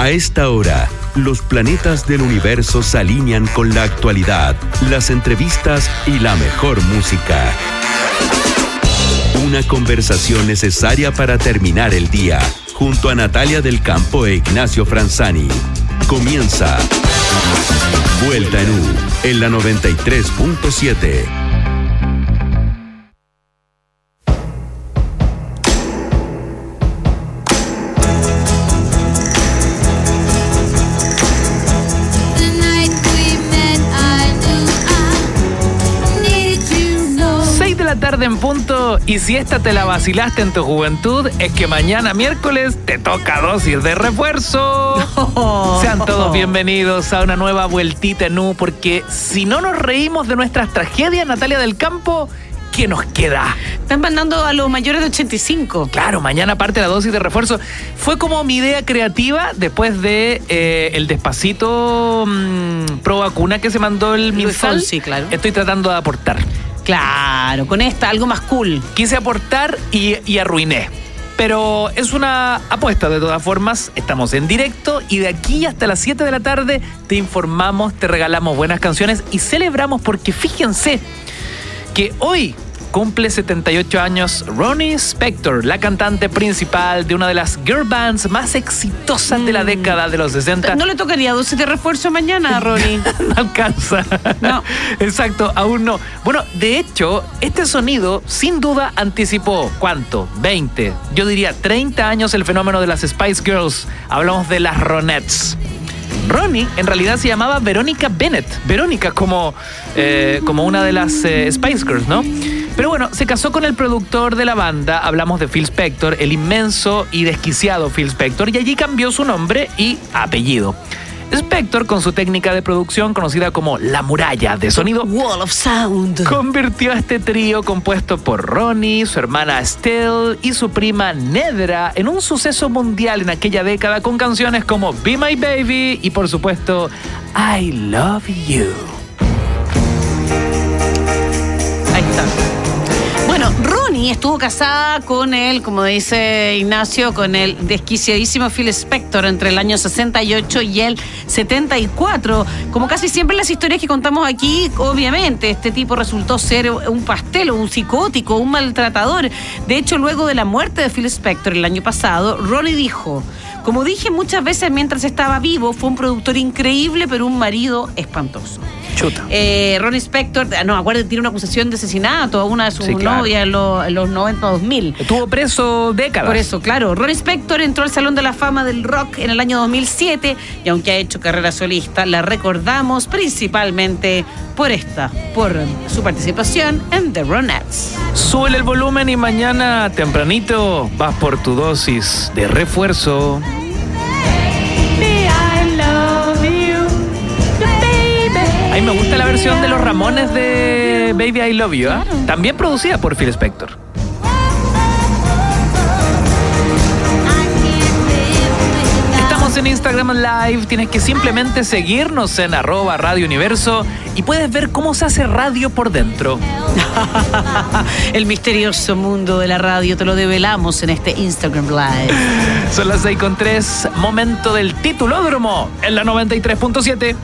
A esta hora, los planetas del universo se alinean con la actualidad, las entrevistas y la mejor música. Una conversación necesaria para terminar el día, junto a Natalia del Campo e Ignacio Franzani. Comienza Vuelta en U, en la 93.7. tarde en punto y si esta te la vacilaste en tu juventud es que mañana miércoles te toca dosis de refuerzo. Sean todos bienvenidos a una nueva vueltita en U porque si no nos reímos de nuestras tragedias, Natalia del Campo, ¿qué nos queda? Están mandando a los mayores de 85. Claro, mañana parte la dosis de refuerzo. Fue como mi idea creativa después de eh, el despacito mm, pro vacuna que se mandó el MinSal. Fonsi, claro. Estoy tratando de aportar. Claro, con esta, algo más cool. Quise aportar y, arruiné. Pero es una apuesta de todas formas. Estamos en directo y de aquí hasta las 7 de la tarde te informamos, te regalamos buenas canciones y celebramos porque fíjense que hoy cumple 78 años Ronnie Spector, la cantante principal de una de las girl bands más exitosas de la Mm. década de los 60. ¿No le tocaría dosis de refuerzo mañana, Ronnie? no alcanza. No. Exacto, aún no. Bueno, de hecho, este sonido sin duda anticipó, ¿cuánto? 20, yo diría 30 años el fenómeno de las Spice Girls. Hablamos de las Ronettes. Ronnie en realidad se llamaba Verónica Bennett. Verónica como, eh, como una de las eh, Spice Girls, ¿no? Pero bueno, se casó con el productor de la banda, hablamos de Phil Spector, el inmenso y desquiciado Phil Spector, y allí cambió su nombre y apellido. Spector, con su técnica de producción conocida como la muralla de sonido, Wall of Sound. convirtió a este trío compuesto por Ronnie, su hermana Estelle y su prima Nedra en un suceso mundial en aquella década con canciones como Be My Baby y por supuesto I Love You. Ronnie estuvo casada con él, como dice Ignacio, con el desquiciadísimo Phil Spector entre el año 68 y el 74. Como casi siempre las historias que contamos aquí, obviamente, este tipo resultó ser un pastel, un psicótico, un maltratador. De hecho, luego de la muerte de Phil Spector el año pasado, Ronnie dijo. Como dije muchas veces mientras estaba vivo, fue un productor increíble, pero un marido espantoso. Chuta. Eh, Ronnie Spector, ah, no, acuérdate, tiene una acusación de asesinato a una de sus Sí, claro. novias en los, en los 90-2000. Estuvo preso décadas. Por eso, claro, Ronnie Spector entró al Salón de la Fama del Rock en el año 2007 y aunque ha hecho carrera solista, la recordamos principalmente por esta, por su participación en The Ronettes. Sube el volumen y mañana tempranito vas por tu dosis de refuerzo. Versión de los Ramones de Baby I Love You, ¿ah? también producida por Phil Spector. Estamos en Instagram Live, tienes que simplemente seguirnos en arroba Radio Universo y puedes ver cómo se hace radio por dentro. El misterioso mundo de la radio te lo develamos en este Instagram Live. Son las 6 con 3, momento del titulódromo en la 93.7.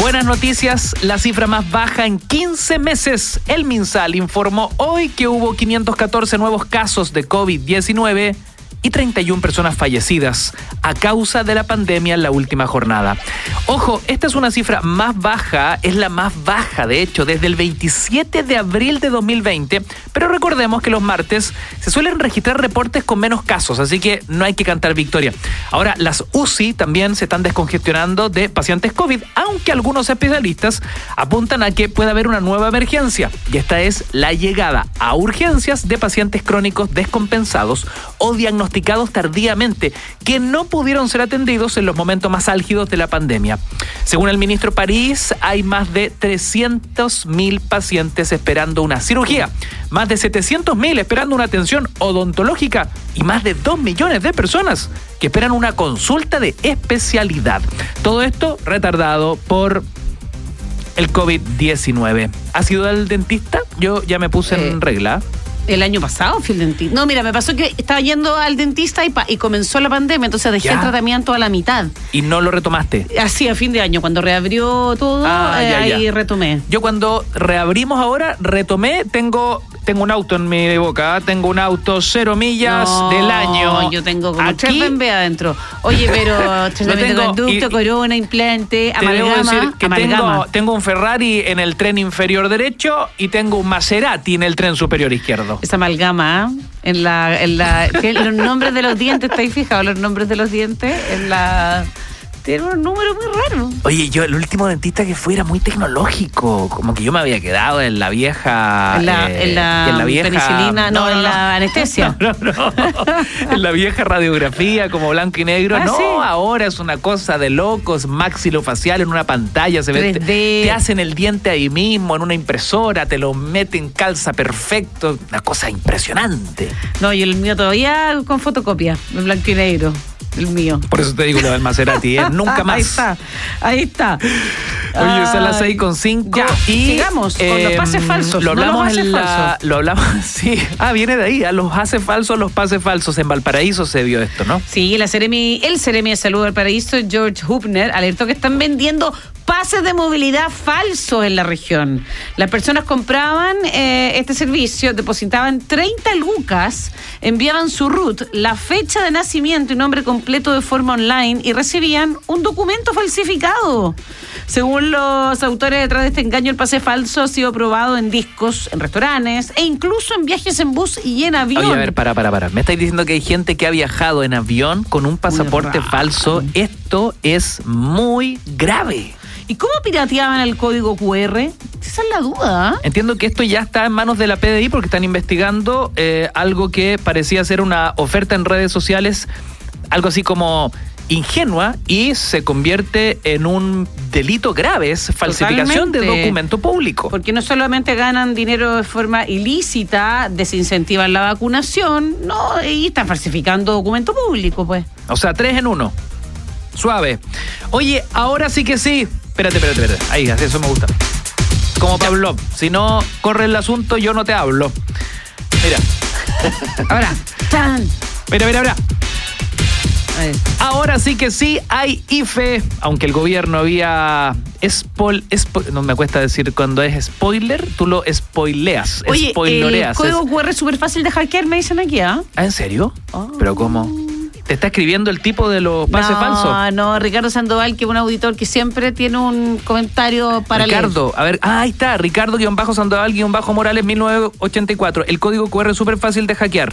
Buenas noticias, la cifra más baja en 15 meses. El MinSal informó hoy que hubo 514 nuevos casos de COVID-19 y 31 personas fallecidas a causa de la pandemia en la última jornada. Ojo, esta es una cifra más baja, es la más baja de hecho desde el 27 de abril de 2020, pero recordemos que los martes se suelen registrar reportes con menos casos, así que no hay que cantar victoria. Ahora, las UCI también se están descongestionando de pacientes COVID, aunque algunos especialistas apuntan a que puede haber una nueva emergencia, y esta es la llegada a urgencias de pacientes crónicos descompensados o diagnosticados tardíamente que no pudieron ser atendidos en los momentos más álgidos de la pandemia. Según el ministro París, hay más de 300.000 pacientes esperando una cirugía, más de 700.000 esperando una atención odontológica y más de 2 millones de personas que esperan una consulta de especialidad. Todo esto retardado por el COVID-19. ¿Has ido al dentista? Yo ya me puse Eh, en regla. El año pasado fui al dentista. No, mira, me pasó que estaba yendo al dentista y, pa- y comenzó la pandemia, entonces dejé Ya. el tratamiento a la mitad. Y no lo retomaste. Así, a fin de año, cuando reabrió todo, Ah, eh, ya, ya. ahí retomé. Yo cuando reabrimos ahora, retomé, tengo, tengo un auto en mi boca, tengo un auto cero millas No, del año. Yo tengo como tres Aquí BMB adentro. Oye, pero tratamiento tengo, conducto, corona, implante, debo amalgama, decir que tengo, amalgama. tengo un Ferrari en el tren inferior derecho y tengo un Maserati en el tren superior izquierdo. Esa amalgama, ¿ah? en la, en la, los nombres de los dientes, ¿estáis fijados los nombres de los dientes? En la, tiene un número muy raro. Oye, yo el último dentista que fui era muy tecnológico, como que yo me había quedado en la vieja... En la- eh, en la y en la vieja... penicilina, no, en la anestesia. No, no, no. en la vieja radiografía como blanco y negro. Ah, no, sí. ahora es una cosa de locos, maxilofacial en una pantalla, se ve, te, 3D. te hacen el diente ahí mismo, en una impresora, te lo meten calza perfecto, una cosa impresionante. No, y el mío todavía con fotocopia, en blanco y negro, el mío. Por eso te digo lo del Maserati, ¿eh? nunca más. Ahí está, ahí está. Oye, son las Ay, 6 con 5 Ya, y sigamos con los em, pases falsos. Lo no hablamos los en la, falsos. lo hablamos, sí. Ah, viene de ahí, a los pases falsos, los pases falsos en Valparaíso se vio esto, ¿no? Sí, la Seremi, el Seremi de Salud del Paraíso, George Hubner, alertó que están vendiendo pases de movilidad falsos en la región. Las personas compraban eh, este servicio, depositaban 30 lucas, enviaban su root, la fecha de nacimiento y nombre completo de forma online y recibían un documento falsificado. Según los autores detrás de este engaño, el pase falso ha sido probado en discos, en restaurantes e incluso en viajes en bus y en avión. Oye, a ver, para, para, para. Me estáis diciendo que hay gente que ha viajado en avión con un pasaporte falso. Esto es muy grave. ¿Y cómo pirateaban el código QR? Esa es la duda. ¿ah? Entiendo que esto ya está en manos de la PDI porque están investigando eh, algo que parecía ser una oferta en redes sociales, algo así como ingenua y se convierte en un delito grave, es falsificación de documento público. Porque no solamente ganan dinero de forma ilícita, desincentivan la vacunación, no, y están falsificando documento público, pues. O sea, tres en uno. Suave. Oye, ahora sí que sí. Espérate, espérate, espérate. Ahí, así, eso me gusta. Como Pablo. Si no corre el asunto, yo no te hablo. Mira, Ahora, ¡tan! mira, mira, mira. Ahora sí que sí hay IFE, aunque el gobierno había spoil, spo- no me cuesta decir cuando es spoiler, tú lo spoileas, Oye, el spoiloreas. código Es- QR es súper fácil de hackear, me dicen aquí, ¿ah? ¿Ah, ¿En serio? Oh. ¿Pero cómo? ¿Te está escribiendo el tipo de los pases no, falsos? no, Ricardo Sandoval, que es un auditor que siempre tiene un comentario para leer. Ricardo, a ver, ah, ahí está, Ricardo-Sandoval-Morales 1984. El código QR es súper fácil de hackear.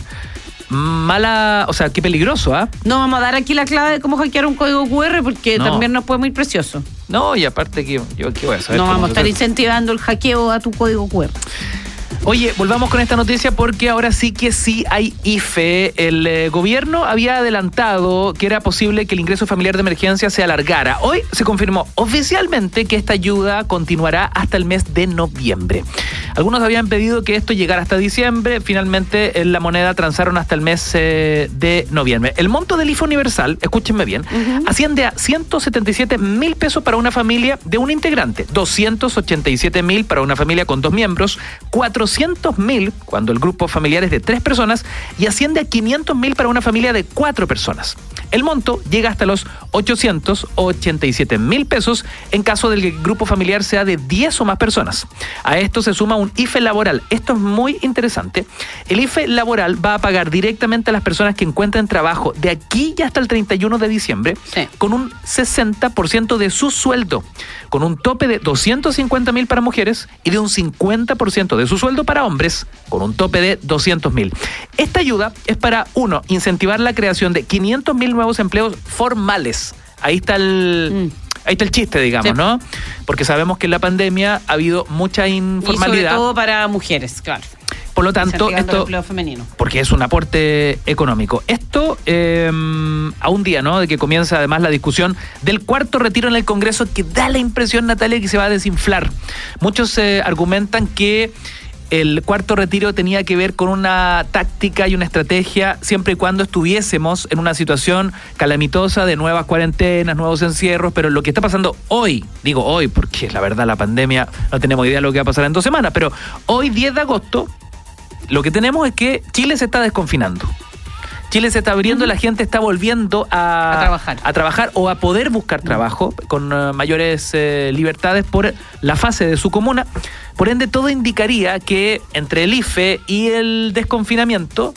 Mala, o sea, qué peligroso, ¿ah? No vamos a dar aquí la clave de cómo hackear un código QR porque No. también nos puede muy precioso. No, y aparte que yo qué voy a saber. No vamos a estar incentivando el hackeo a tu código QR. Oye, volvamos con esta noticia porque ahora sí que sí hay IFE. El eh, gobierno había adelantado que era posible que el ingreso familiar de emergencia se alargara. Hoy se confirmó oficialmente que esta ayuda continuará hasta el mes de noviembre. Algunos habían pedido que esto llegara hasta diciembre. Finalmente, en la moneda transaron hasta el mes eh, de noviembre. El monto del IFE universal, escúchenme bien, asciende a 177 mil pesos para una familia de un integrante, 287 mil para una familia con dos miembros, 400 mil cuando el grupo familiar es de tres personas y asciende a 500 mil para una familia de cuatro personas. El monto llega hasta los 887 mil pesos en caso del que el grupo familiar sea de 10 o más personas. A esto se suma un IFE laboral. Esto es muy interesante. El IFE laboral va a pagar directamente a las personas que encuentren trabajo de aquí y hasta el 31 de diciembre Sí. con un 60% de su sueldo, con un tope de 250 mil para mujeres y de un 50% de su sueldo para hombres, con un tope de 200 mil. Esta ayuda es para, uno, incentivar la creación de 500 mil nuevos empleos formales. Ahí está el... Mm. Ahí está el chiste, digamos, Sí. ¿no? Porque sabemos que en la pandemia ha habido mucha Y sobre informalidad. todo para mujeres, claro. Por lo tanto, el esto empleo femenino. porque es un aporte económico. Esto eh, a un día, ¿no? De que comienza además la discusión del cuarto retiro en el Congreso, que da la impresión, Natalia, que se va a desinflar. Muchos eh, argumentan que el cuarto retiro tenía que ver con una táctica y una estrategia siempre y cuando estuviésemos en una situación calamitosa de nuevas cuarentenas, nuevos encierros, pero lo que está pasando hoy, digo hoy porque la verdad la pandemia no tenemos idea de lo que va a pasar en dos semanas, pero hoy 10 de agosto lo que tenemos es que Chile se está desconfinando. Chile se está abriendo, la gente está volviendo a, A trabajar. a trabajar o a poder buscar trabajo con eh, mayores eh, libertades por la fase de su comuna. Por ende, todo indicaría que entre el IFE y el desconfinamiento,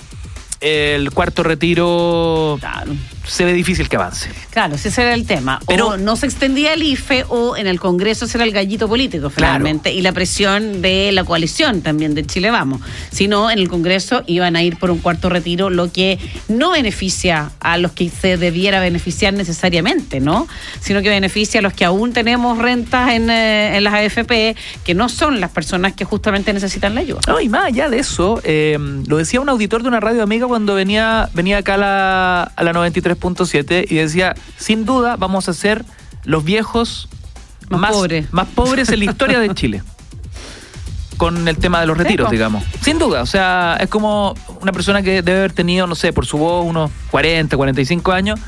el cuarto retiro Claro. Se ve difícil que avance. Claro, ese era el tema. Pero- o no se extendía el IFE o en el Congreso será el gallito político finalmente y la presión de la coalición también de Chile Vamos. Si no, en el Congreso iban a ir por un cuarto retiro, lo que no beneficia a los que se debiera beneficiar necesariamente, ¿no? Sino que beneficia a los que aún tenemos rentas en, eh, en las AFP, que no son las personas que justamente necesitan la ayuda. No, y más allá de eso, eh, lo decía un auditor de una radio amiga cuando venía, venía acá a la, a la 93.7 y decía, sin duda vamos a ser los viejos Más pobres. más pobres en la historia de Chile. Con el tema de los retiros, digamos. Sin duda, o sea, es como una persona que debe haber tenido, no sé, por su voz, unos 40, 45 años.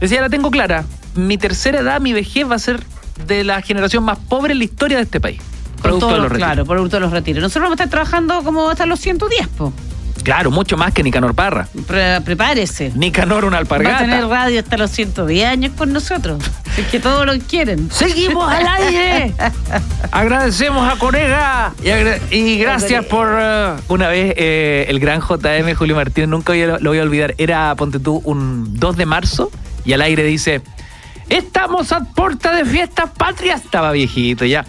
Decía, la tengo clara, mi tercera edad, mi vejez va a ser de la generación más pobre en la historia de este país. Producto de lo- los retiros. claro, producto de los retiros. Nosotros vamos a estar trabajando como hasta los 110, po. Claro, mucho más que Nicanor Parra. Pre- prepárese. Nicanor una Va a alpargata. tener radio hasta los 110 años con nosotros. Es que todos lo quieren. Seguimos al aire. Agradecemos a Corega y, agra- y gracias por uh, una vez eh, el gran JM Julio Martínez, nunca a- lo voy a olvidar. Era, ponte tú, un 2 de marzo y al aire dice: Estamos a puerta de fiestas patrias. Estaba viejito ya.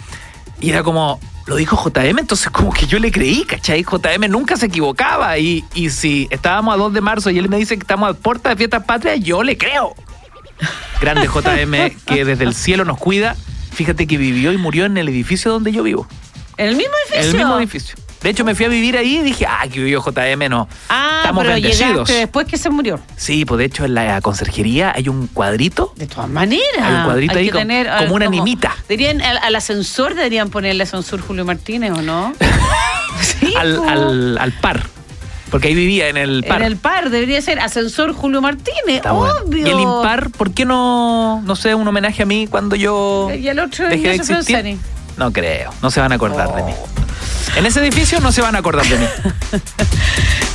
Y era como. Lo dijo JM, entonces como que yo le creí, ¿cachai? JM nunca se equivocaba. Y, y si estábamos a 2 de marzo y él me dice que estamos a puerta de fiestas patrias, yo le creo. Grande JM que desde el cielo nos cuida. Fíjate que vivió y murió en el edificio donde yo vivo. ¿En el mismo En edificio? el mismo edificio. De hecho, me fui a vivir ahí y dije, ah, que vivió JM, no. Ah, Estamos pero bendecidos. después que se murió. Sí, pues de hecho en la conserjería hay un cuadrito. De todas maneras. Hay un cuadrito ahí que como- tener, como una nimita. Dirían, al, al ascensor deberían ponerle ascensor Julio Martínez, ¿o no? sí, al, po. al, al par. Porque ahí vivía en el par. En el par debería ser ascensor Julio Martínez, Está bueno. obvio. Y el impar, ¿por qué no, no sé, un homenaje a mí cuando yo Y el otro dejé de existir? No creo, no se van a acordar de mí. En ese edificio no se van a acordar de mí.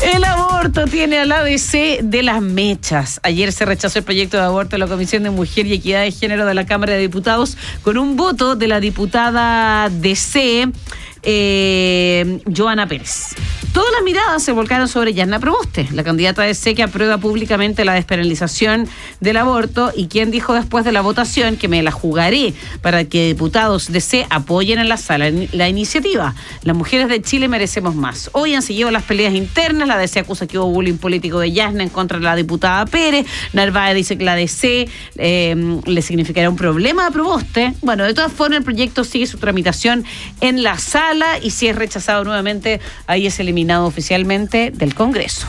El aborto tiene al ABC de las mechas. Ayer se rechazó el proyecto de aborto de la Comisión de Mujer y Equidad de Género de la Cámara de Diputados con un voto de la diputada DC, eh, Joana Pérez. Todas las miradas se volcaron sobre Yanna Proboste, la candidata de C que aprueba públicamente la despenalización del aborto y quien dijo después de la votación que me la jugaré para que diputados de C apoyen en la sala la iniciativa. Las mujeres de Chile merecemos más. Hoy han seguido las peleas internas, la DC acusa que hubo bullying político de Yasna en contra de la diputada Pérez, Narváez dice que la DC eh, le significará un problema a Proboste. Bueno, de todas formas el proyecto sigue su tramitación en la sala y si es rechazado nuevamente, ahí es eliminado oficialmente del Congreso.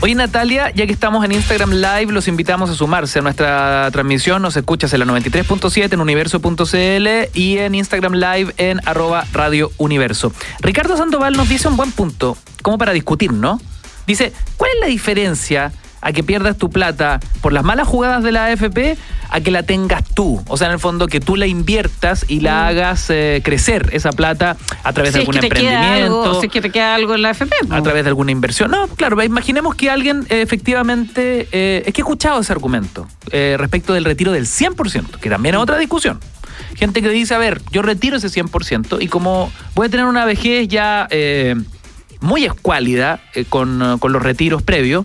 Oye, Natalia, ya que estamos en Instagram Live, los invitamos a sumarse a nuestra transmisión. Nos escuchas en la 93.7 en universo.cl y en Instagram Live en arroba Radio Universo. Ricardo Sandoval nos dice un buen punto, como para discutir, ¿no? Dice, ¿cuál es la diferencia a que pierdas tu plata por las malas jugadas de la AFP a que la tengas tú? O sea, en el fondo, que tú la inviertas y la hagas eh, crecer esa plata a través Si de es algún que emprendimiento algo, si es que te queda algo en la FP. po. a través de alguna inversión. No, claro, imaginemos que alguien eh, efectivamente, eh, es que he escuchado ese argumento respecto del retiro del 100%, que también es otra discusión. Gente que dice, a ver, yo retiro ese 100% y como voy a tener una vejez ya muy escuálida eh, con, con los retiros previos,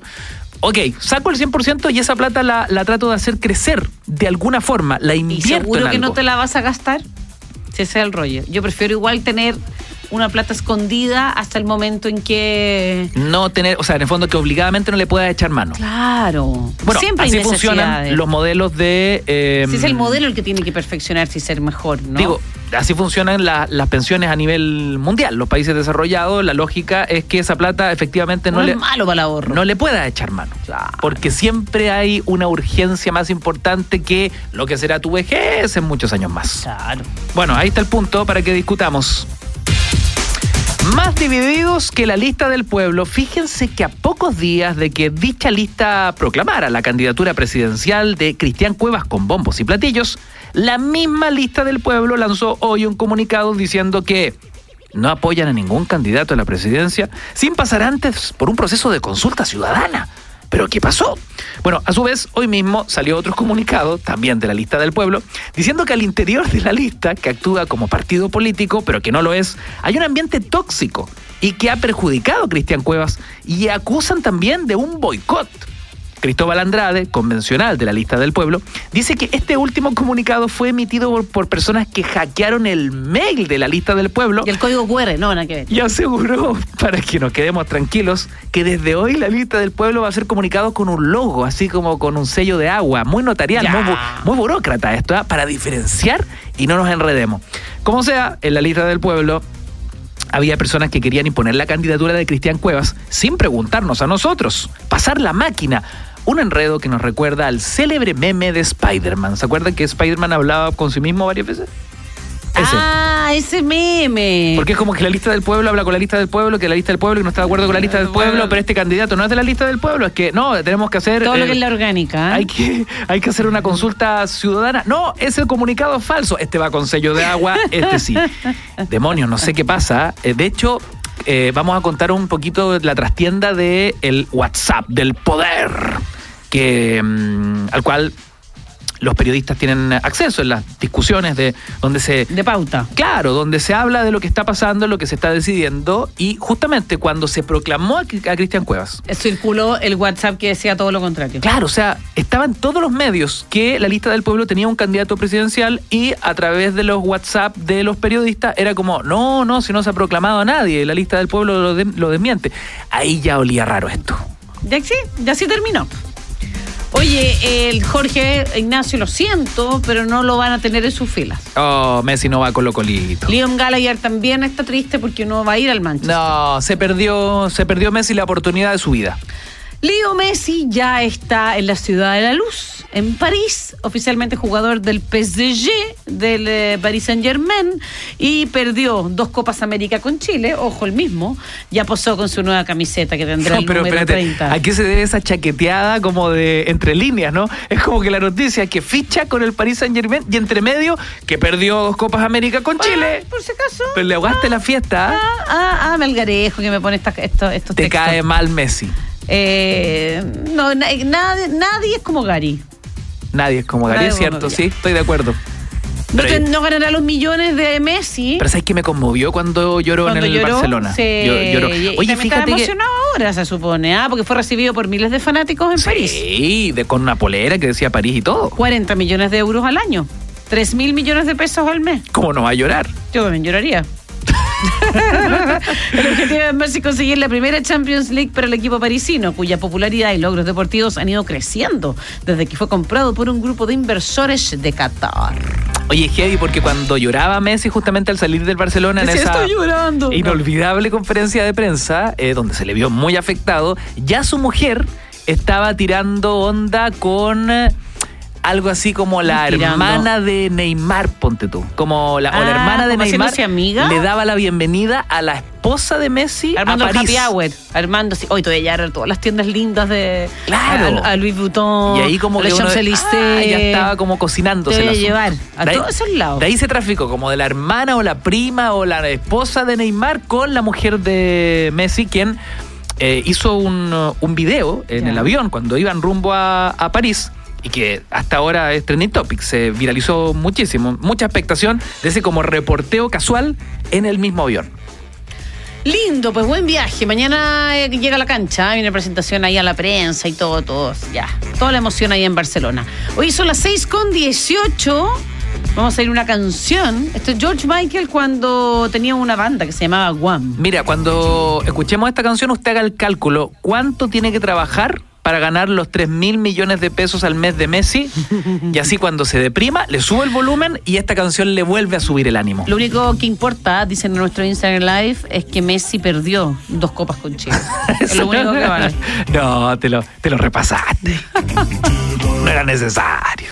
ok, saco el 100% y esa plata la, la trato de hacer crecer de alguna forma, la ¿Y invierto seguro en que no algo. te la vas a gastar? Si ese es el rollo. Yo prefiero igual tener una plata escondida hasta el momento en que... No tener, o sea, en el fondo que obligadamente no le puedas echar mano. Claro. Bueno, Siempre hay así funcionan los modelos de... eh, Si es el modelo el que tiene que perfeccionarse y ser mejor, ¿no? Digo, así funcionan la- las pensiones a nivel mundial. Los países desarrollados, la lógica es que esa plata efectivamente no, no le, es malo para el ahorro. no le pueda echar mano. Claro. Porque siempre hay una urgencia más importante que lo que será tu vejez en muchos años más. Claro. Bueno, ahí está el punto para que discutamos. Más divididos que la lista del pueblo, fíjense que a pocos días de que dicha lista proclamara la candidatura presidencial de Cristian Cuevas con bombos y platillos, la misma lista del pueblo lanzó hoy un comunicado diciendo que no apoyan a ningún candidato a la presidencia sin pasar antes por un proceso de consulta ciudadana. ¿Pero qué pasó? Bueno, a su vez, hoy mismo salió otro comunicado, también de la lista del pueblo, diciendo que al interior de la lista, que actúa como partido político, pero que no lo es, hay un ambiente tóxico y que ha perjudicado a Cristian Cuevas y acusan también de un boicot. Cristóbal Andrade, convencional de la lista del pueblo, dice que este último comunicado fue emitido por, personas que hackearon el mail de la lista del pueblo. Y el código QR, no, nada que ver. Y aseguró, para que nos quedemos tranquilos, que desde hoy la lista del pueblo va a ser comunicado con un logo, así como con un sello de agua, muy notarial, muy, burócrata esto, ¿ah? para diferenciar y no nos enredemos. Como sea, en la lista del pueblo había personas que querían imponer la candidatura de Cristian Cuevas sin preguntarnos a nosotros, pasar la máquina. Un enredo que nos recuerda al célebre meme de Spider-Man. ¿Se acuerdan que Spider-Man hablaba con sí mismo varias veces? Ah, ese meme. Porque es como que la lista del pueblo habla con la lista del pueblo, que la lista del pueblo y no está de acuerdo con la lista del pueblo, pero este candidato no es de la lista del pueblo, es que no, tenemos que hacer. Todo lo que es la orgánica. ¿eh? Hay, que, hay que hacer una consulta ciudadana. No, ese comunicado es falso. Este va con sello de agua, este sí. Demonios, no sé qué pasa. Eh, de hecho, eh, vamos a contar un poquito la trastienda del el WhatsApp, del poder, que, mm, al cual los periodistas tienen acceso en las discusiones de donde se... De pauta. Claro, donde se habla de lo que está pasando, lo que se está decidiendo y justamente cuando se proclamó a, Cristian Cuevas. Circuló el WhatsApp que decía todo lo contrario. Claro, o sea, estaban todos los medios que la lista del pueblo tenía un candidato presidencial y a través de los WhatsApp de los periodistas era como, no, no, si no se ha proclamado a nadie, la lista del pueblo lo, lo desmiente. Ahí ya olía raro esto. Ya sí, ya sí terminó. Oye, el Jorge Ignacio, lo siento, pero no lo van a tener en sus filas. Oh, Messi no va con lo colito. Leon Gallagher también está triste porque no va a ir al Manchester. No, se perdió, se perdió Messi la oportunidad de su vida. Leo Messi ya está en la ciudad de la luz, en París, oficialmente jugador del PSG, del eh, Paris Saint Germain, y perdió dos Copas América con Chile, ojo el mismo, ya posó con su nueva camiseta que tendrá el pero número 30. ¿A qué se debe esa chaqueteada como de entre líneas, no? Es como que la noticia es que ficha con el Paris Saint Germain y entre medio que perdió dos Copas América con Chile. por si acaso. Pero le ahogaste la fiesta. ¿ah? ah, ah, ah, Melgarejo que me pone esta, esto, estos Te cae mal Messi. Eh, no, nadie, nadie es como Gary. Nadie es como Gary, es cierto, sí, estoy de acuerdo. no ganará los millones de Messi. Pero ¿sabes que me conmovió cuando lloró en el Barcelona? Sí. Oye, fíjate está emocionado ahora, se supone, ¿ah? porque fue recibido por miles de fanáticos en París. Sí, con una polera que decía París y todo. 40 millones de euros al año. 3 mil millones de pesos al mes. ¿Cómo no va a llorar? Yo también lloraría. El objetivo es Messi conseguir la primera Champions League para el equipo parisino, cuya popularidad y logros deportivos han ido creciendo desde que fue comprado por un grupo de inversores de Qatar. Oye, heavy, porque cuando lloraba Messi justamente al salir del Barcelona en esa inolvidable conferencia de prensa, eh, donde se le vio muy afectado, ya su mujer estaba tirando onda con algo así como la hermana de Neymar, ponte tú. Como la, o la ah, hermana de Neymar amiga? le daba la bienvenida a la esposa de Messi Armando a París. Happy Hour. Armando, sí. Hoy todas las tiendas lindas de claro. a, Louis Vuitton. Y ahí como que uno, ah, ya estaba como cocinándose. Debe llevar a todos esos lados. De ahí se traficó como de la hermana o la prima o la esposa de Neymar con la mujer de Messi, quien eh, hizo un, un video en el avión cuando iban rumbo a, a París y que hasta ahora es trending topic, se viralizó muchísimo, mucha expectación de ese como reporteo casual en el mismo avión. Lindo, pues buen viaje. Mañana eh, llega a la cancha, hay una presentación ahí a la prensa y todo, todo, ya. Toda la emoción ahí en Barcelona. Hoy son las 6 con 18. Vamos a ir una canción. Esto es George Michael cuando tenía una banda que se llamaba Guam. Mira, cuando escuchemos esta canción, usted haga el cálculo. ¿Cuánto tiene que trabajar para ganar los 3 mil millones de pesos al mes de Messi. Y así cuando se deprima, le sube el volumen y esta canción le vuelve a subir el ánimo. Lo único que importa, dicen en nuestro Instagram Live, es que Messi perdió dos copas con Chile. es lo único que vale. No, te lo, te lo repasaste. no era necesario.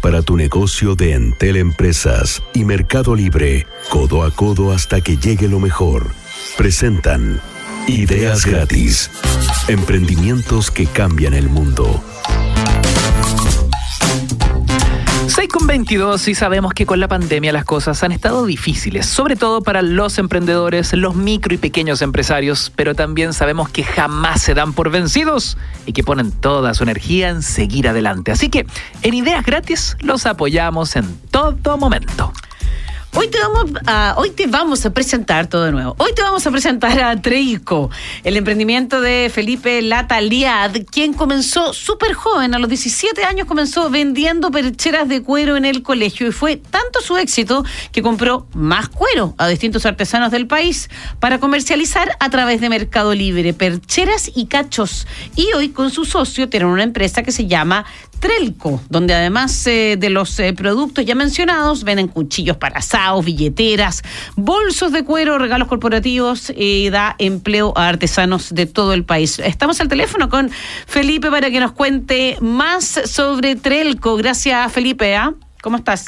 Para tu negocio de Entel Empresas y Mercado Libre, codo a codo hasta que llegue lo mejor. Presentan Ideas gratis. Emprendimientos que cambian el mundo. 6 con 22 y sabemos que con la pandemia las cosas han estado difíciles, sobre todo para los emprendedores, los micro y pequeños empresarios, pero también sabemos que jamás se dan por vencidos y que ponen toda su energía en seguir adelante. Así que en Ideas Gratis los apoyamos en todo momento. Hoy te, vamos a, hoy te vamos a presentar todo de nuevo. Hoy te vamos a presentar a Treico, el emprendimiento de Felipe Lataliad, quien comenzó súper joven, a los 17 años comenzó vendiendo percheras de cuero en el colegio y fue tanto su éxito que compró más cuero a distintos artesanos del país para comercializar a través de Mercado Libre, percheras y cachos. Y hoy con su socio tienen una empresa que se llama Trelco, donde además eh, de los eh, productos ya mencionados, venden cuchillos para asados, billeteras, bolsos de cuero, regalos corporativos y da empleo a artesanos de todo el país. Estamos al teléfono con Felipe para que nos cuente más sobre Trelco. Gracias, Felipe. ¿ah? ¿Cómo estás?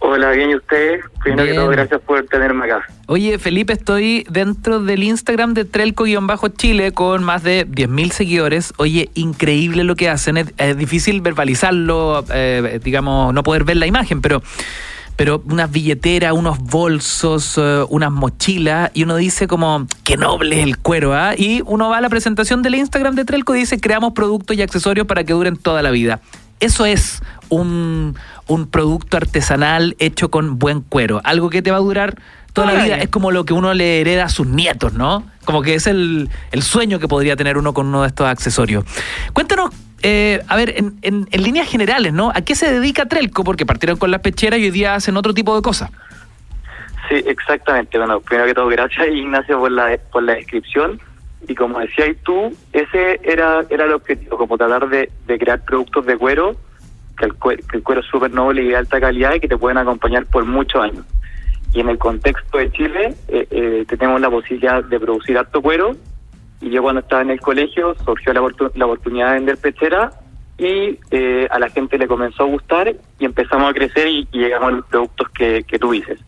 Hola, bien, ¿y usted? Primero que todo, gracias por tenerme acá. Oye, Felipe, estoy dentro del Instagram de Trelco-Chile con más de 10.000 seguidores. Oye, increíble lo que hacen. Es, difícil verbalizarlo, eh, digamos, no poder ver la imagen, pero pero unas billeteras, unos bolsos, eh, unas mochilas, y uno dice como, qué noble es el cuero, ¿ah? Y uno va a la presentación del Instagram de Trelco y dice, creamos productos y accesorios para que duren toda la vida. Eso es un, un producto artesanal hecho con buen cuero, algo que te va a durar toda la vida. Es como lo que uno le hereda a sus nietos, ¿no? Como que es el, sueño que podría tener uno con uno de estos accesorios. Cuéntanos, eh, a ver, en, en, líneas generales, ¿no? ¿A qué se dedica Trelco? Porque partieron con las pecheras y hoy día hacen otro tipo de cosas. Sí, exactamente. Bueno, primero que todo, gracias Ignacio por la, por la descripción. Y como decías tú, ese era, era el objetivo, como tratar de, de crear productos de cuero que el, cuero, que el cuero es súper noble y de alta calidad y que te pueden acompañar por muchos años. Y en el contexto de Chile, eh, eh, tenemos la posibilidad de producir alto cuero. Y yo cuando estaba en el colegio surgió la, la oportunidad de vender pechera y eh, a la gente le comenzó a gustar y empezamos a crecer y, llegamos a los productos que, que tú dices.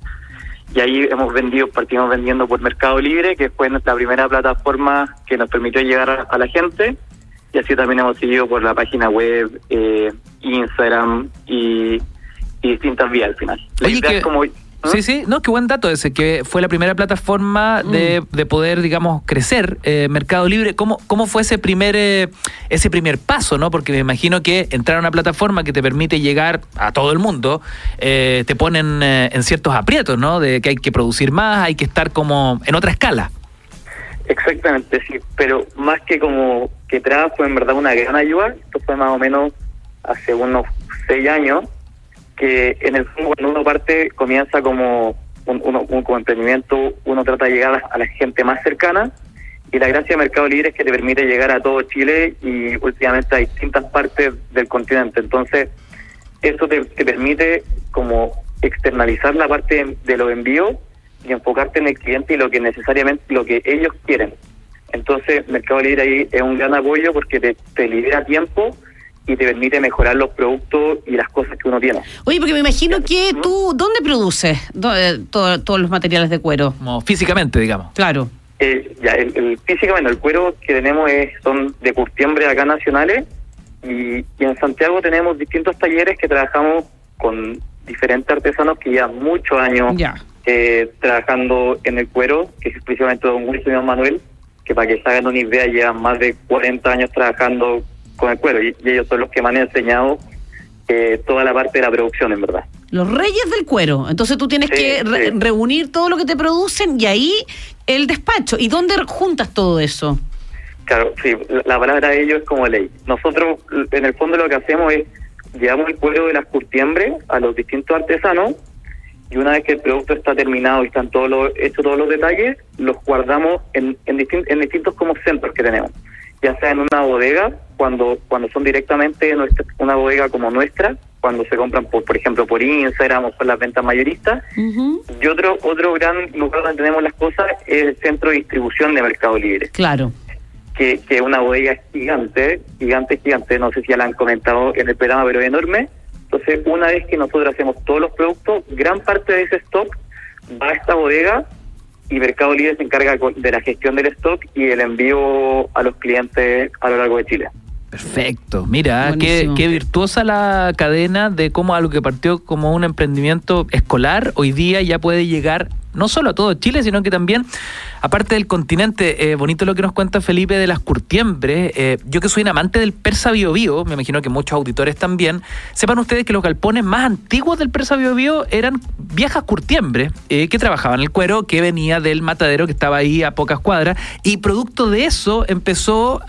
Y ahí hemos vendido, partimos vendiendo por Mercado Libre, que fue nuestra primera plataforma que nos permitió llegar a la gente y así también hemos seguido por la página web, eh, Instagram y, distintas vías al final. como, ¿Mm? Sí, sí, no, qué buen dato ese, que fue la primera plataforma de, mm. de poder, digamos, crecer eh, Mercado Libre. ¿Cómo, ¿Cómo fue ese primer, eh, ese primer paso, no? Porque me imagino que entrar a una plataforma que te permite llegar a todo el mundo, te ponen en ciertos aprietos, ¿no? De que hay que producir más, hay que estar como en otra escala. Exactamente, sí, pero más que como que trajo en verdad una gran ayuda, esto fue más o menos hace unos seis años, que en el fondo cuando uno parte comienza como un, como emprendimiento, uno trata de llegar a la, gente más cercana y la gracia de Mercado Libre es que te permite llegar a todo Chile y últimamente a distintas partes del continente. Entonces, eso te, te permite como externalizar la parte de los envíos y enfocarte en el cliente y lo que necesariamente, lo que ellos quieren. Entonces, Mercado Libre ahí es un gran apoyo porque te, libera tiempo y te permite mejorar los productos y las cosas que uno tiene. Oye, porque me imagino que tú, ¿dónde produces eh, todos los materiales de cuero? Como físicamente, digamos. Claro. Eh, ya, el, físicamente, el cuero que tenemos es, son de curtiembre acá nacionales y, y en Santiago tenemos distintos talleres que trabajamos con diferentes artesanos que llevan muchos años ya eh, trabajando en el cuero, que es precisamente don Wilson y don Manuel, que para que se hagan una idea llevan más de 40 años trabajando con el cuero y, ellos son los que me han enseñado eh, toda la parte de la producción, en verdad. Los reyes del cuero. Entonces tú tienes Sí, que re- sí. reunir todo lo que te producen y ahí el despacho. ¿Y dónde juntas todo eso? Claro, sí, la, la palabra de ellos es como ley. Nosotros, en el fondo, lo que hacemos es llevamos el cuero de las curtiembres a los distintos artesanos y una vez que el producto está terminado y están todos los, hechos todos los detalles, los guardamos en, en, distin- en distintos como centros que tenemos, ya sea en una bodega, cuando cuando son directamente nuestra, una bodega como nuestra, cuando se compran, por, por ejemplo, por Instagram o por las ventas mayoristas, y otro otro gran lugar donde tenemos las cosas es el centro de distribución de Mercado Libre Claro. que, que una bodega gigante, gigante, gigante, no sé si ya la han comentado en el programa, pero es enorme. Entonces, una vez que nosotros hacemos todos los productos, gran parte de ese stock va a esta bodega y Mercado Libre se encarga de la gestión del stock y el envío a los clientes a lo largo de Chile. Perfecto. Mira, qué, qué virtuosa la cadena de cómo algo que partió como un emprendimiento escolar, hoy día ya puede llegar no solo a todo Chile, sino que también, aparte del continente, eh, bonito lo que nos cuenta Felipe de las curtiembres. Eh, yo que soy un amante del persa bio me imagino que muchos auditores también, sepan ustedes que los galpones más antiguos del persa bio bio eran viejas curtiembres eh, que trabajaban el cuero que venía del matadero que estaba ahí a pocas cuadras y producto de eso empezó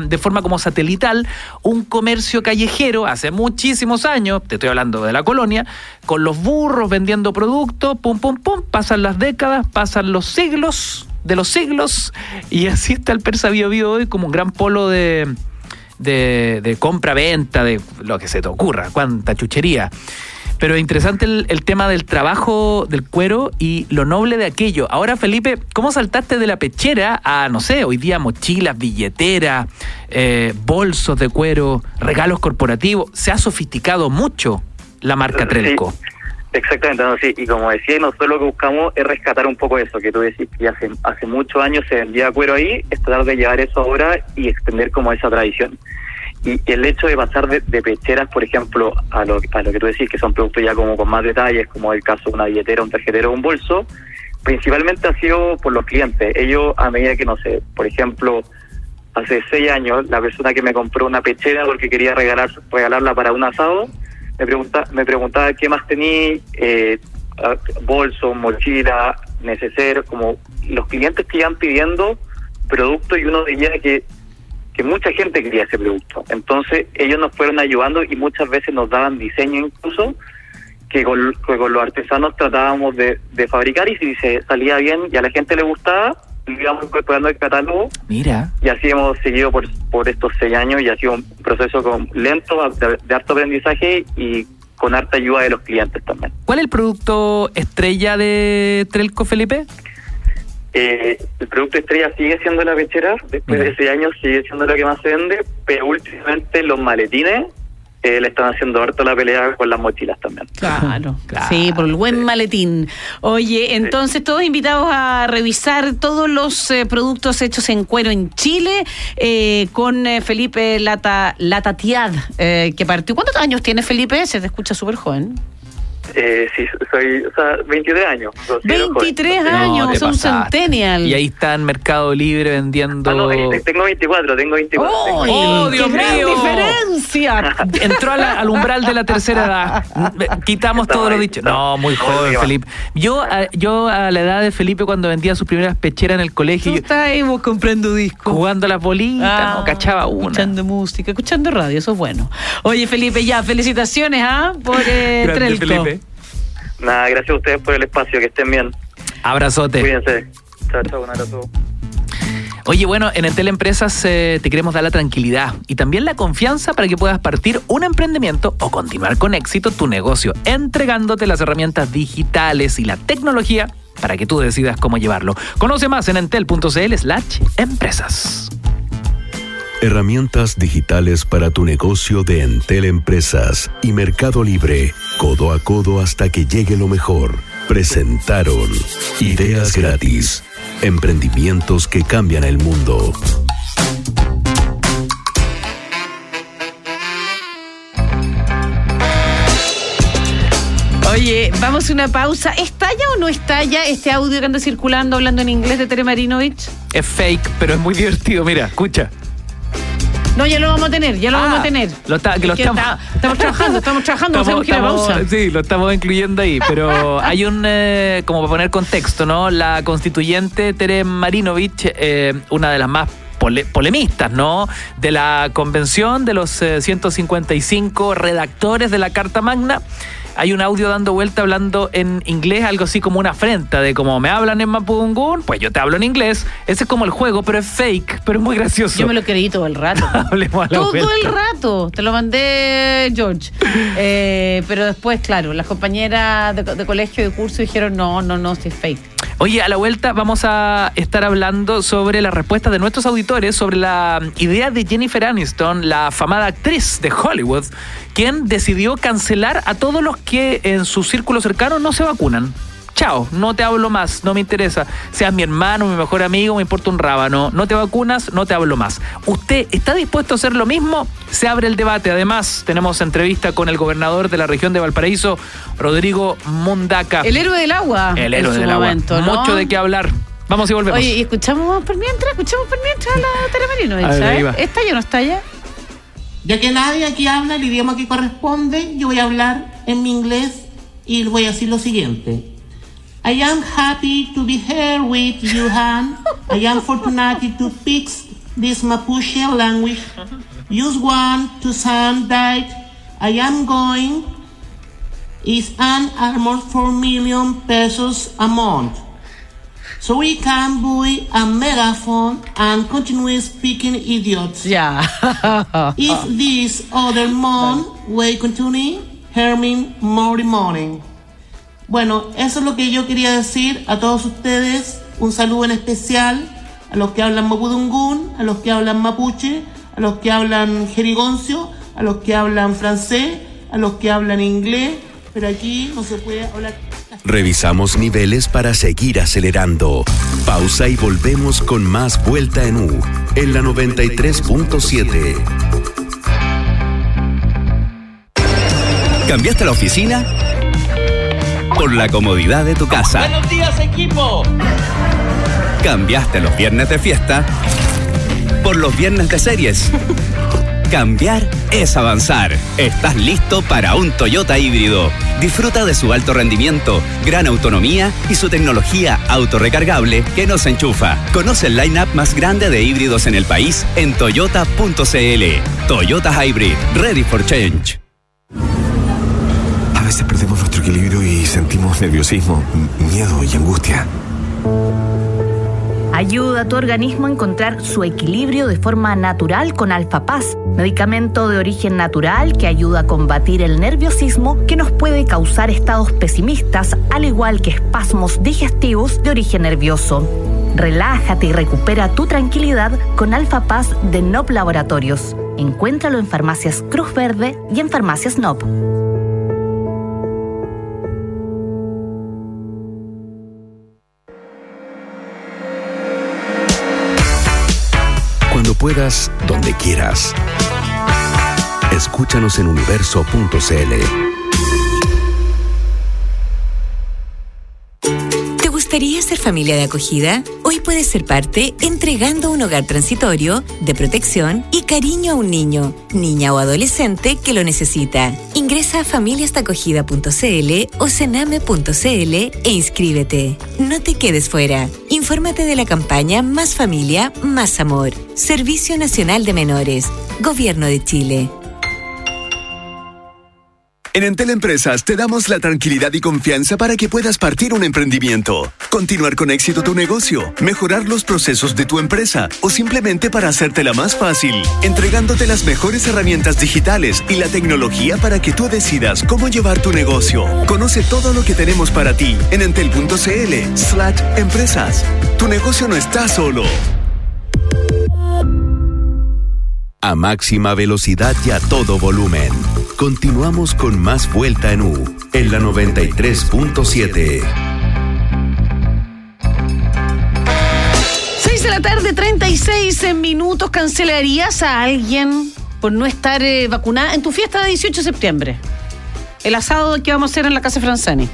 de forma como satelital un comercio callejero hace muchísimos años, te estoy hablando de la colonia, con los burros vendiendo productos, pum, pum, pum, pasan las décadas, pasan los siglos de los siglos y así está el Persa Bio Bio hoy como un gran polo de, de, de compra-venta, de lo que se te ocurra, cuánta chuchería. Pero interesante el, el tema del trabajo del cuero y lo noble de aquello. Ahora, Felipe, ¿cómo saltaste de la pechera a, no sé, hoy día mochilas, billeteras, eh, bolsos de cuero, regalos corporativos? Se ha sofisticado mucho la marca Sí, Trelco. Exactamente, no, sí, y como decía, nosotros lo que buscamos es rescatar un poco eso, que tú decís que hace, hace muchos años se vendía cuero ahí, es tratar de llevar eso ahora y extender como esa tradición. Y el hecho de pasar de, pecheras, por ejemplo, a lo, a lo que tú decís, que son productos ya como con más detalles, como el caso de una billetera, un tarjetero un bolso, principalmente ha sido por los clientes. Ellos, a medida que, no sé, por ejemplo, hace seis años, la persona que me compró una pechera porque quería regalar regalarla para un asado, me, pregunta, me preguntaba qué más tenía, eh, bolso, mochila, neceser, como los clientes que iban pidiendo productos y uno veía que, que mucha gente quería ese producto. Entonces ellos nos fueron ayudando y muchas veces nos daban diseño incluso que con, que con los artesanos tratábamos de, de fabricar y si se salía bien y a la gente le gustaba, lo íbamos incorporando el catálogo Mira, y así hemos seguido por, por estos seis años y ha sido un proceso con, lento, de, de harto aprendizaje y con harta ayuda de los clientes también. ¿cuál es el producto estrella de Trelco, Felipe? Eh, el producto estrella sigue siendo la pechera, después Mira. de seis años sigue siendo lo que más se vende, pero últimamente los maletines eh, le están haciendo harto la pelea con las mochilas también. Claro, Claro. sí, por el buen maletín. Oye, entonces todos invitados a revisar todos los eh, productos hechos en cuero en Chile eh, con eh, Felipe Lata, Latatiad, eh, que partió. ¿Cuántos años tiene Felipe? Se te escucha súper joven. Eh, sí, soy, o sea, 23 años. considero joven. 23 No, años, son centennial. Y ahí está en Mercado Libre vendiendo... Ah, no, eh, tengo 24, tengo 24. ¡Oh, tengo ¡Oh, 24. Dios gran mío! diferencia! Entró a la- al umbral de la tercera edad. Quitamos Estaba todo lo dicho. No, muy joven. Felipe. Yo a, yo a la edad de Felipe, cuando vendía sus primeras pecheras en el colegio, Tú yo- estás ahí vos comprando discos. jugando a las bolitas, Ah, no cachaba una. Escuchando música, escuchando radio, eso es bueno. Oye, Felipe, ya, felicitaciones, ¿ah? Por eh, Grande. Felipe. Nada, gracias a ustedes por el espacio, que estén bien. Abrazote. Cuídense. Chao, chao, un abrazo. Oye, bueno, en Entel Empresas eh, te queremos dar la tranquilidad y también la confianza para que puedas partir un emprendimiento o continuar con éxito tu negocio, entregándote las herramientas digitales y la tecnología para que tú decidas cómo llevarlo. Conoce más en entel.cl slash empresas. Herramientas digitales para tu negocio de Entel Empresas y Mercado Libre, codo a codo hasta que llegue lo mejor. Presentaron Ideas Gratis, emprendimientos que cambian el mundo. Oye, vamos a una pausa. ¿Estalla o no estalla este audio que anda circulando hablando en inglés de Tere Marinovich? Es fake, pero es muy divertido. Mira, escucha. No, ya lo vamos a tener, ya lo vamos a Ah, tener. lo está- que lo Es estamos- está- estamos trabajando, estamos trabajando, Estamos- estamos- pausa. Sí, lo estamos incluyendo ahí, pero hay un, eh, como para poner contexto, ¿no? La constituyente Tere Marinovich, eh, una de las más pole- polemistas, ¿no? De la convención de los eh, 155 redactores de la Carta Magna. Hay un audio dando vuelta hablando en inglés, algo así como una afrenta de como me hablan en Mapudungún, pues yo te hablo en inglés. Ese es como el juego, pero es fake, pero es muy gracioso. Yo me lo creí todo el rato. Hablemos a la Todo vuelta. el rato. Te lo mandé, George. Eh, pero después, claro, las compañeras de, de colegio de curso dijeron, no, no, no, si es fake. Oye, a la vuelta vamos a estar hablando sobre las respuestas de nuestros auditores sobre la idea de Jennifer Aniston, la afamada actriz de Hollywood, quien decidió cancelar a todos los que en su círculo cercano no se vacunan. Chao, no te hablo más, no me interesa. Seas mi hermano, mi mejor amigo, me importa un rábano. No te vacunas, no te hablo más. ¿Usted está dispuesto a hacer lo mismo? Se abre el debate. Además, tenemos entrevista con el gobernador de la región de Valparaíso, Rodrigo Mundaca. El héroe del agua. El en héroe su del agua. Mucho de qué hablar. Vamos y volvemos. Oye, y escuchamos por mientras, escuchamos por mientras a la Tere Marino. A ver, ahí va. ¿Está ya o no está ya? Ya que nadie aquí habla el idioma que corresponde, yo voy a hablar en mi inglés y voy a decir lo siguiente. I am happy to be here with you, Han. I am fortunate to speak this Mapuche language. Use one to sound that I am going is an almost 4 million pesos a month. So we can buy a megaphone and continue speaking idiots. Yeah. If this other month we continue hearing more morning. Bueno, eso es lo que yo quería decir a todos ustedes. Un saludo en especial a los que hablan mapudungún, a los que hablan mapuche, a los que hablan jerigoncio, a los que hablan francés, a los que hablan inglés, pero aquí no se puede hablar. Revisamos niveles para seguir acelerando. Pausa y volvemos con más Vuelta en U en la 93.7. ¿Cambiaste la oficina? Por la comodidad de tu casa. ¡Buenos días, equipo! ¿Cambiaste los viernes de fiesta? Por los viernes de series. Cambiar es avanzar. Estás listo para un Toyota híbrido. Disfruta de su alto rendimiento, gran autonomía y su tecnología autorrecargable que nos enchufa. Conoce el line-up más grande de híbridos en el país en toyota.cl. Toyota Hybrid, ready for change. A veces perdemos nuestro equilibrio y nerviosismo, miedo y angustia. Ayuda a tu organismo a encontrar su equilibrio de forma natural con Alfa Paz, medicamento de origen natural que ayuda a combatir el nerviosismo que nos puede causar estados pesimistas, al igual que espasmos digestivos de origen nervioso. Relájate y recupera tu tranquilidad con Alfa Paz de NOP Laboratorios. Encuéntralo en farmacias Cruz Verde y en farmacias NOP. Puedas, donde quieras. Escúchanos en universo.cl. gustaría ser familia de acogida? Hoy puedes ser parte entregando un hogar transitorio de protección y cariño a un niño, niña o adolescente que lo necesita. Ingresa a familiasdeacogida.cl o cename.cl e inscríbete. No te quedes fuera. Infórmate de la campaña Más Familia, Más Amor. Servicio Nacional de Menores. Gobierno de Chile. En Entel Empresas te damos la tranquilidad y confianza para que puedas partir un emprendimiento, continuar con éxito tu negocio, mejorar los procesos de tu empresa o simplemente para hacértela más fácil, entregándote las mejores herramientas digitales y la tecnología para que tú decidas cómo llevar tu negocio. Conoce todo lo que tenemos para ti en entel.cl slash empresas. Tu negocio no está solo. A máxima velocidad y a todo volumen. Continuamos con más Vuelta en U en la 93.7. 6 de la tarde, 36 minutos. ¿Cancelarías a alguien por no estar eh, vacunada en tu fiesta de 18 de septiembre? El asado que vamos a hacer en la casa de Franzani.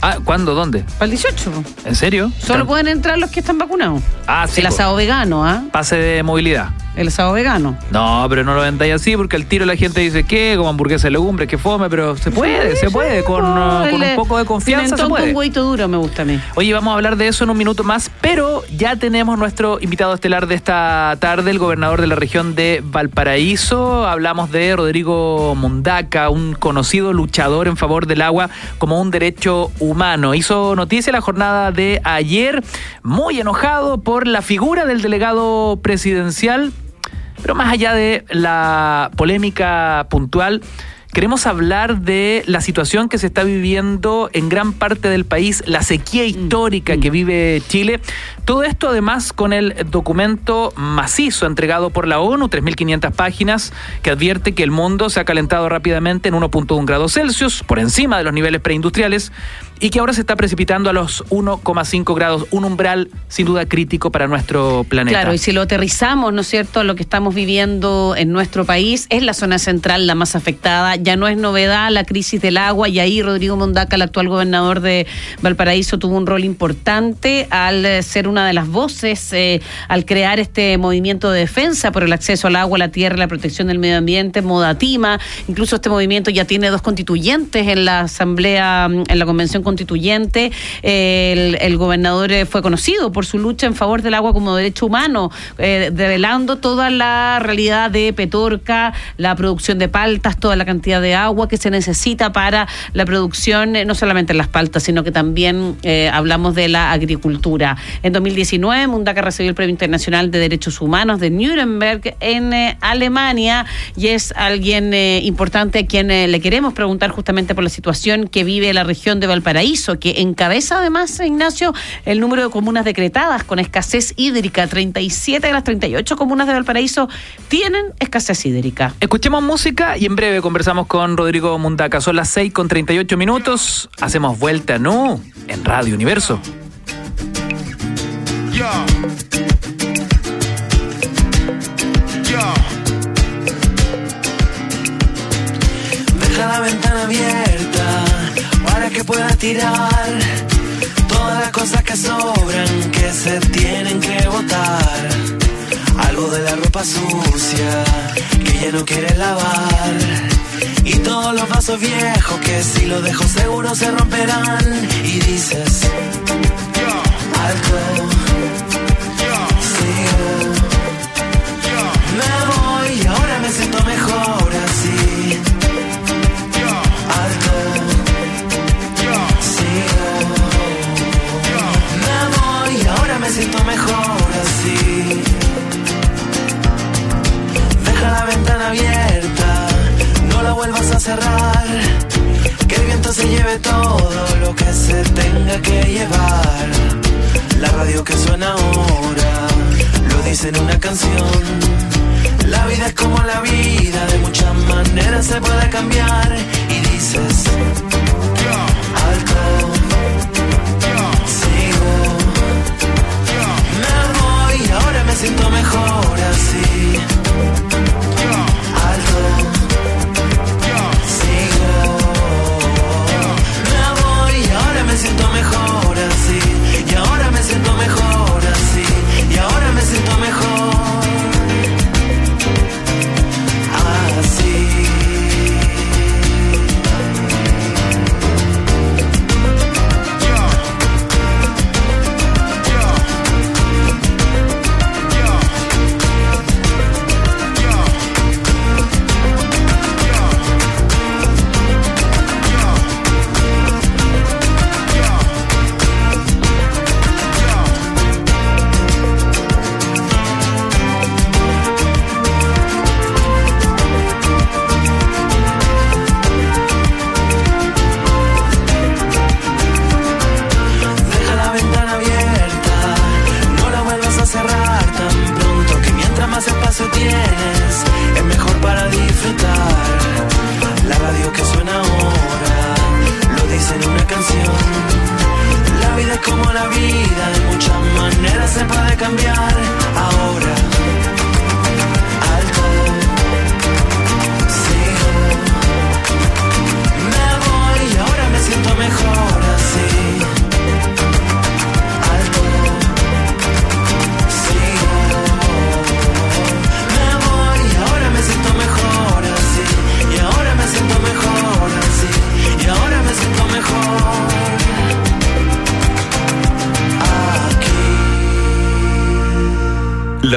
Ah, ¿cuándo? ¿Dónde? Para el 18. po. ¿En serio? Solo pueden entrar los que están vacunados. Ah, sí, El po. asado vegano, ¿ah? Pase de movilidad. El asado vegano. No, pero no lo vendáis así porque al tiro la gente dice que como hamburguesa de legumbres, que fome, pero se puede, se puede, con, uh, con un poco de confianza se puede. con hueito duro me gusta a mí. Oye, vamos a hablar de eso en un minuto más, pero ya tenemos nuestro invitado estelar de esta tarde, el gobernador de la región de Valparaíso. Hablamos de Rodrigo Mundaca, un conocido luchador en favor del agua como un derecho humano. Hizo noticia la jornada de ayer, muy enojado por la figura del delegado presidencial pero más allá de la polémica puntual, queremos hablar de la situación que se está viviendo en gran parte del país, la sequía mm. histórica que mm. vive Chile. Todo esto además con el documento macizo entregado por la ONU, 3.500 páginas, que advierte que el mundo se ha calentado rápidamente en 1.1 grados Celsius, por encima de los niveles preindustriales y que ahora se está precipitando a los 1,5 grados, un umbral sin duda crítico para nuestro planeta. Claro, y si lo aterrizamos, ¿no es cierto?, lo que estamos viviendo en nuestro país, es la zona central la más afectada, ya no es novedad la crisis del agua y ahí Rodrigo Mondaca, el actual gobernador de Valparaíso, tuvo un rol importante al eh, ser una de las voces, eh, al crear este movimiento de defensa por el acceso al agua, la tierra, la protección del medio ambiente, Modatima, incluso este movimiento ya tiene dos constituyentes en la Asamblea, en la Convención constituyente. El, gobernador eh, fue conocido por su lucha en favor del agua como derecho humano, eh, develando toda la realidad de Petorca, la producción de paltas, toda la cantidad de agua que se necesita para la producción, eh, no solamente en las paltas, sino que también hablamos de la agricultura. En 2019, Mundaca recibió el Premio Internacional de Derechos Humanos de Nuremberg en Alemania y es alguien importante a quien le queremos preguntar justamente por la situación que vive la región de Valparaíso hizo que encabeza además, Ignacio, el número de comunas decretadas con escasez hídrica. 37 de las 38 comunas de Valparaíso tienen escasez hídrica. Escuchemos música y en breve conversamos con Rodrigo Mundaca. Son las 6 con 38 minutos. Hacemos vuelta, ¿no? En Radio Universo. Que pueda tirar todas las cosas que sobran que se tienen que botar. Algo de la ropa sucia que ya no quiere lavar. Y todos los vasos viejos que si los dejo seguro se romperán. Y dices, alto, mejor así. Deja la ventana abierta, no la vuelvas a cerrar. Que el viento se lleve todo lo que se tenga que llevar. La radio que suena ahora lo dice en una canción. La vida es como la vida, de muchas maneras se puede cambiar. Y dices, alto siento mejor así. Alto, sigo. Me voy y ahora me siento mejor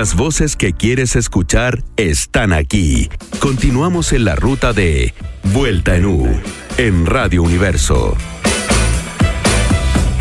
Las voces que quieres escuchar están aquí. Continuamos en la ruta de Vuelta en U, en Radio Universo.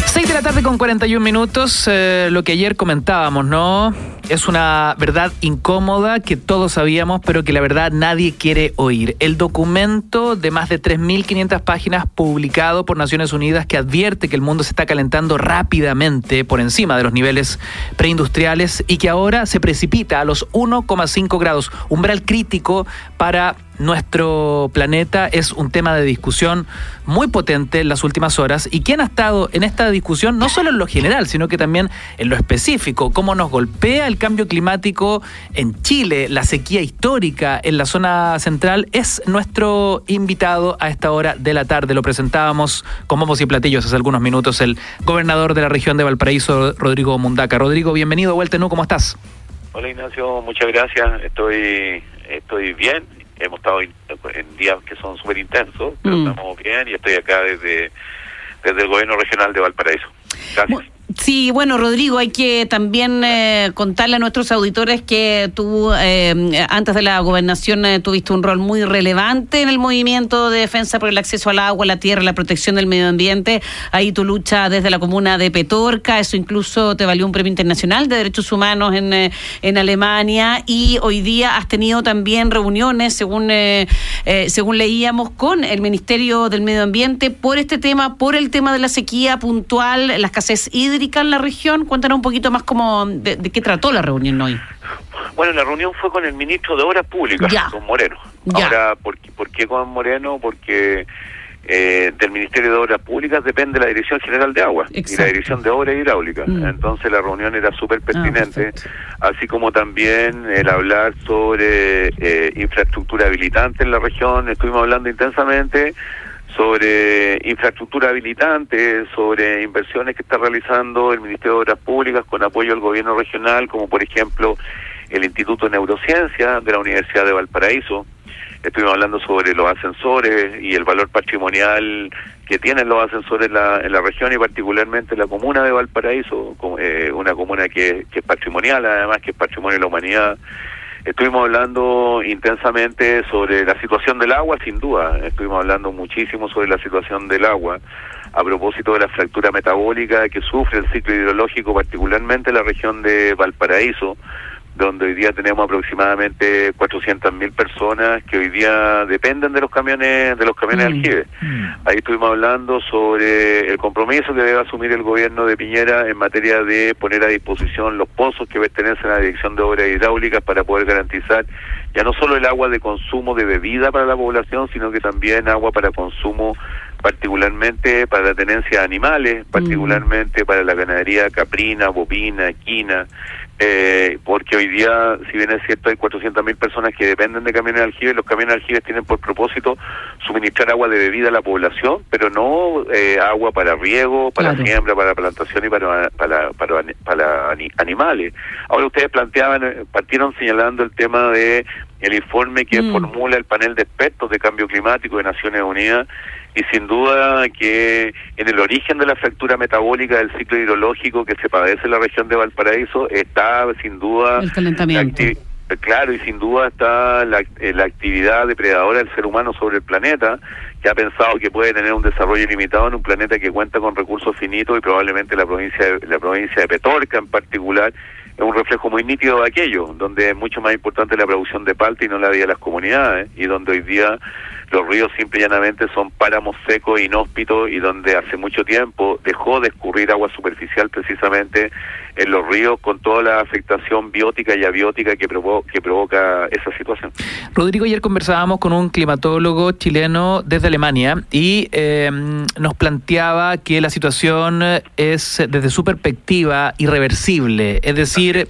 6 de la tarde con 41 minutos, eh, lo que ayer comentábamos, ¿no? Es una verdad incómoda que todos sabíamos, pero que la verdad nadie quiere oír. El documento de más de 3.500 páginas publicado por Naciones Unidas que advierte que el mundo se está calentando rápidamente por encima de los niveles preindustriales y que ahora se precipita a los 1,5 grados, umbral crítico para nuestro planeta es un tema de discusión muy potente en las últimas horas. ¿Y quién ha estado en esta discusión, no solo en lo general, sino que también en lo específico? ¿Cómo nos golpea el cambio climático en Chile, la sequía histórica en la zona central? Es nuestro invitado a esta hora de la tarde. Lo presentábamos con bombos y platillos hace algunos minutos, el gobernador de la región de Valparaíso, Rodrigo Mundaca. Rodrigo, bienvenido, vuelta. ¿cómo estás? Hola Ignacio, muchas gracias. Estoy, estoy bien hemos estado en días que son súper intensos, pero Mm. estamos bien y estoy acá desde, desde el gobierno regional de Valparaíso. Gracias. Sí, bueno, Rodrigo, hay que también eh, contarle a nuestros auditores que tú, eh, antes de la gobernación, eh, tuviste un rol muy relevante en el movimiento de defensa por el acceso al agua, la tierra, la protección del medio ambiente. Ahí tu lucha desde la comuna de Petorca, eso incluso te valió un premio internacional de derechos humanos en, en Alemania. Y hoy día has tenido también reuniones, según, según leíamos, con el Ministerio del Medio Ambiente por este tema, por el tema de la sequía puntual, la escasez hídrica en la región. Cuéntanos un poquito más cómo, de, de qué trató la reunión hoy. Bueno, la reunión fue con el ministro de Obras Públicas, Ya. con Moreno. Ya. Ahora, ¿por, qué- ¿por qué con Moreno? Porque eh, del Ministerio de Obras Públicas depende la Dirección General de Agua y la Dirección de Obras Hidráulicas. Mm. Entonces la reunión era súper pertinente, perfecto. así como también el hablar sobre eh, infraestructura habilitante en la región. Estuvimos hablando intensamente sobre infraestructura habilitante, sobre inversiones que está realizando el Ministerio de Obras Públicas con apoyo al gobierno regional, como por ejemplo el Instituto de Neurociencia de la Universidad de Valparaíso. Estuvimos hablando sobre los ascensores y el valor patrimonial que tienen los ascensores en la, en la región y particularmente en la comuna de Valparaíso, eh, una comuna que, que es patrimonial, además que es patrimonio de la humanidad. Estuvimos hablando intensamente sobre la situación del agua, sin duda. Estuvimos hablando muchísimo sobre la situación del agua a propósito de la fractura metabólica que sufre el ciclo hidrológico, particularmente en la región de Valparaíso, donde hoy día tenemos aproximadamente 400.000 personas que hoy día dependen de los camiones de los camiones Mm. aljibe. Ahí estuvimos hablando sobre el compromiso que debe asumir el gobierno de Piñera en materia de poner a disposición los pozos que pertenecen a la Dirección de Obras Hidráulicas para poder garantizar ya no solo el agua de consumo de bebida para la población, sino que también agua para consumo particularmente para la tenencia de animales, particularmente para la ganadería caprina, bovina, equina, eh, porque hoy día, si bien es cierto, hay 400.000 personas que dependen de camiones de aljibe, los camiones de aljibes tienen por propósito suministrar agua de bebida a la población, pero no eh, agua para riego, para Claro. siembra, para plantación y para, para, para, para ani- animales. Ahora ustedes planteaban, eh, partieron señalando el tema de el informe que Mm. formula el panel de expertos de cambio climático de Naciones Unidas y sin duda que en el origen de la fractura metabólica del ciclo hidrológico que se padece en la región de Valparaíso está sin duda El calentamiento. Claro, y sin duda está la, eh, la actividad depredadora del ser humano sobre el planeta, que ha pensado que puede tener un desarrollo ilimitado en un planeta que cuenta con recursos finitos y probablemente la provincia de, la provincia de Petorca en particular es un reflejo muy nítido de aquello, donde es mucho más importante la producción de palta y no la vida de las comunidades, y donde hoy día los ríos simple y llanamente son páramos secos, inhóspitos, y donde hace mucho tiempo dejó de escurrir agua superficial precisamente en los ríos con toda la afectación biótica y abiótica que, provo- que provoca esa situación. Rodrigo, ayer conversábamos con un climatólogo chileno desde Alemania y eh, nos planteaba que la situación es, desde su perspectiva, irreversible. Es decir,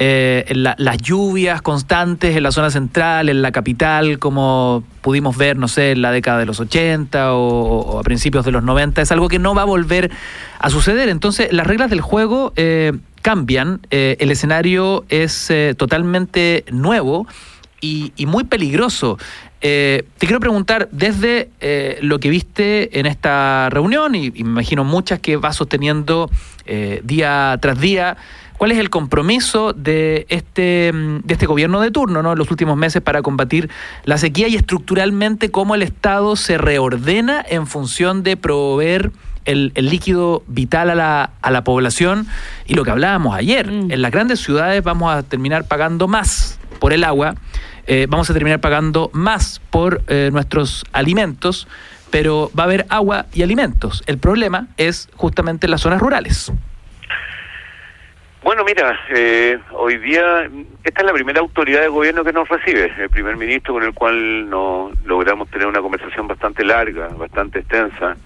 eh, la- las lluvias constantes en la zona central, en la capital, como pudimos ver, no sé, en la década de los 80 o, a principios de los 90, es algo que no va a volver a suceder. Entonces, las reglas del juego eh, cambian, eh, el escenario es eh, totalmente nuevo y, muy peligroso. Te quiero preguntar, desde lo que viste en esta reunión, y, me imagino muchas que vas sosteniendo día tras día, cuál es el compromiso de este, mm, de este gobierno de turno ¿no? en los últimos meses para combatir la sequía y estructuralmente cómo el Estado se reordena en función de proveer el, el líquido vital a la, a la población y lo que hablábamos ayer. En las grandes ciudades vamos a terminar pagando más por el agua, eh, vamos a terminar pagando más por eh, nuestros alimentos, pero va a haber agua y alimentos. El problema es justamente en las zonas rurales. Bueno, mira, eh, hoy día esta es la primera autoridad de gobierno que nos recibe, el primer ministro con el cual nos logramos tener una conversación bastante larga, bastante extensa.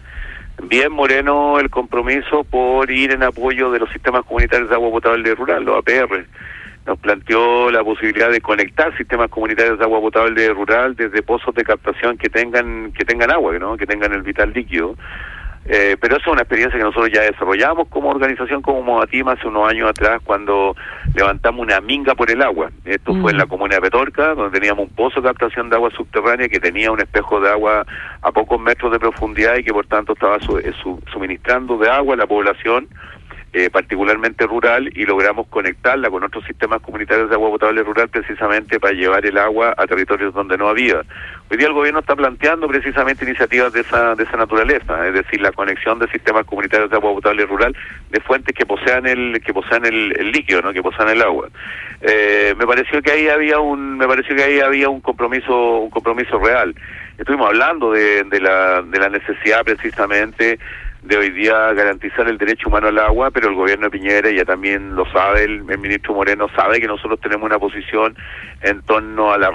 Bien Moreno el compromiso por ir en apoyo de los sistemas comunitarios de agua potable rural, los APR. Nos planteó la posibilidad de conectar sistemas comunitarios de agua potable rural desde pozos de captación que tengan que tengan agua, que tengan el vital líquido eh, pero eso es una experiencia que nosotros ya desarrollamos como organización, como Modatima, hace unos años atrás, cuando levantamos una minga por el agua. Esto fue en la comuna de Petorca, donde teníamos un pozo de captación de agua subterránea que tenía un espejo de agua a pocos metros de profundidad y que por tanto estaba eh, suministrando de agua a la población eh, particularmente rural, y logramos conectarla con otros sistemas comunitarios de agua potable rural precisamente para llevar el agua a territorios donde no había. Hoy día el gobierno está planteando precisamente iniciativas de esa, de esa naturaleza, es decir, la conexión de sistemas comunitarios de agua potable rural de fuentes que posean el que posean el, líquido, ¿no? que posean el agua. Eh, me pareció que ahí había un me pareció que ahí había un compromiso un compromiso real. Estuvimos hablando de, de la de la necesidad precisamente de hoy día garantizar el derecho humano al agua, pero el gobierno de Piñera ya también lo sabe, el, ministro Moreno sabe que nosotros tenemos una posición en torno a la,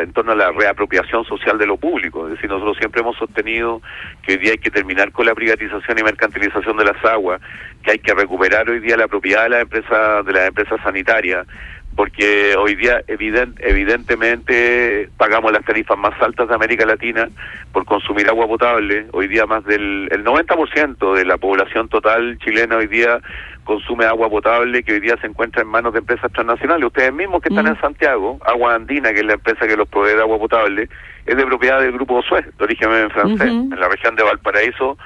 en torno a la reapropiación social de lo público, es decir, nosotros siempre hemos sostenido que hoy día hay que terminar con la privatización y mercantilización de las aguas, que hay que recuperar hoy día la propiedad de las empresas de las empresas sanitarias porque hoy día evident, evidentemente pagamos las tarifas más altas de América Latina por consumir agua potable. Hoy día más del el 90% de la población total chilena hoy día consume agua potable que hoy día se encuentra en manos de empresas transnacionales. Ustedes mismos que están en Santiago, Agua Andina, que es la empresa que los provee de agua potable, es de propiedad del grupo Suez, de origen francés, en la región de Valparaíso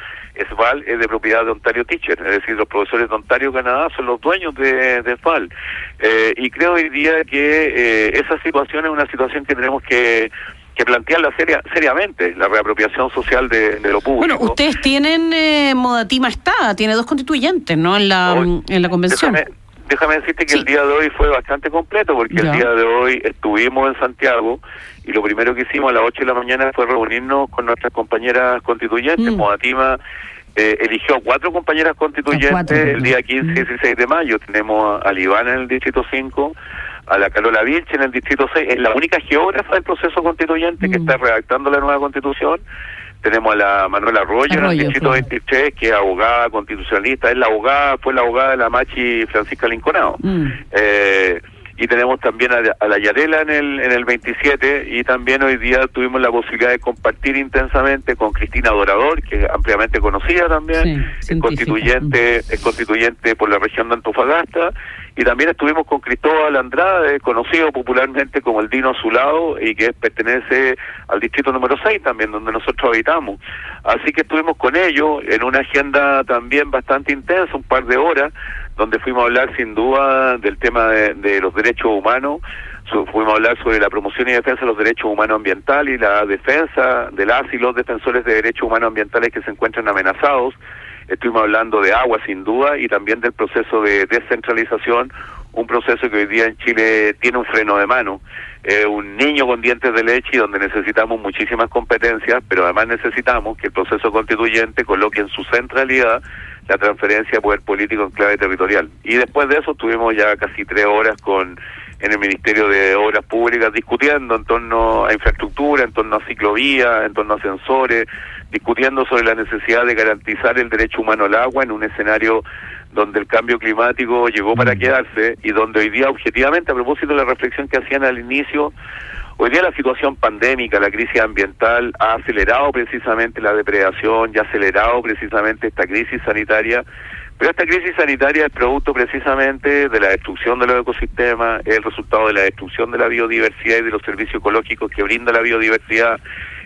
SVAL es de propiedad de Ontario Teacher, es decir, los profesores de Ontario, Canadá, son los dueños de, de SVAL. Eh, y creo hoy día que eh, esa situación es una situación que tenemos que que plantearla seria, seriamente, la reapropiación social de, lo público. Bueno, ustedes tienen, eh, Modatima está, tiene dos constituyentes, ¿no?, en la, en la convención. Déjame, decirte que el día de hoy fue bastante completo, porque el día de hoy estuvimos en Santiago y lo primero que hicimos a las 8 de la mañana fue reunirnos con nuestras compañeras constituyentes. Mm. Modatima eh, eligió cuatro compañeras constituyentes el día 15 y 16 de mayo. Tenemos a Livana en el Distrito 5, a la Carola Vilche en el Distrito 6. Es la única geógrafa del proceso constituyente que mm. está redactando la nueva constitución. Tenemos a la Manuela Arroyo, en el Distrito 23, que es abogada constitucionalista. Es la abogada, fue la abogada de la Machi Francisca Linconado. Mm. Eh, y tenemos también a, la Yarela en el, en el 27 y también hoy día tuvimos la posibilidad de compartir intensamente con Cristina Dorador, que es ampliamente conocida también, es constituyente, es constituyente por la región de Antofagasta, y también estuvimos con Cristóbal Andrade, conocido popularmente como el Dino Azulado y que pertenece al distrito número 6 también, donde nosotros habitamos. Así que estuvimos con ellos en una agenda también bastante intensa, un par de horas, donde fuimos a hablar sin duda del tema de, los derechos humanos, fuimos a hablar sobre la promoción y defensa de los derechos humanos ambientales y la defensa de las y los defensores de derechos humanos ambientales que se encuentran amenazados. Estuvimos hablando de agua sin duda y también del proceso de descentralización, un proceso que hoy día en Chile tiene un freno de mano. un niño con dientes de leche y donde necesitamos muchísimas competencias, pero además necesitamos que el proceso constituyente coloque en su centralidad la transferencia de poder político en clave territorial. Y después de eso tuvimos ya casi tres horas con en el Ministerio de Obras Públicas discutiendo en torno a infraestructura, en torno a ciclovías, en torno a sensores, discutiendo sobre la necesidad de garantizar el derecho humano al agua en un escenario donde el cambio climático llegó para mm. quedarse y donde hoy día objetivamente, a propósito de la reflexión que hacían al inicio, Hoy día la situación pandémica, la crisis ambiental ha acelerado precisamente la depredación y ha acelerado precisamente esta crisis sanitaria, pero esta crisis sanitaria es producto precisamente de la destrucción de los ecosistemas, es el resultado de la destrucción de la biodiversidad y de los servicios ecológicos que brinda la biodiversidad,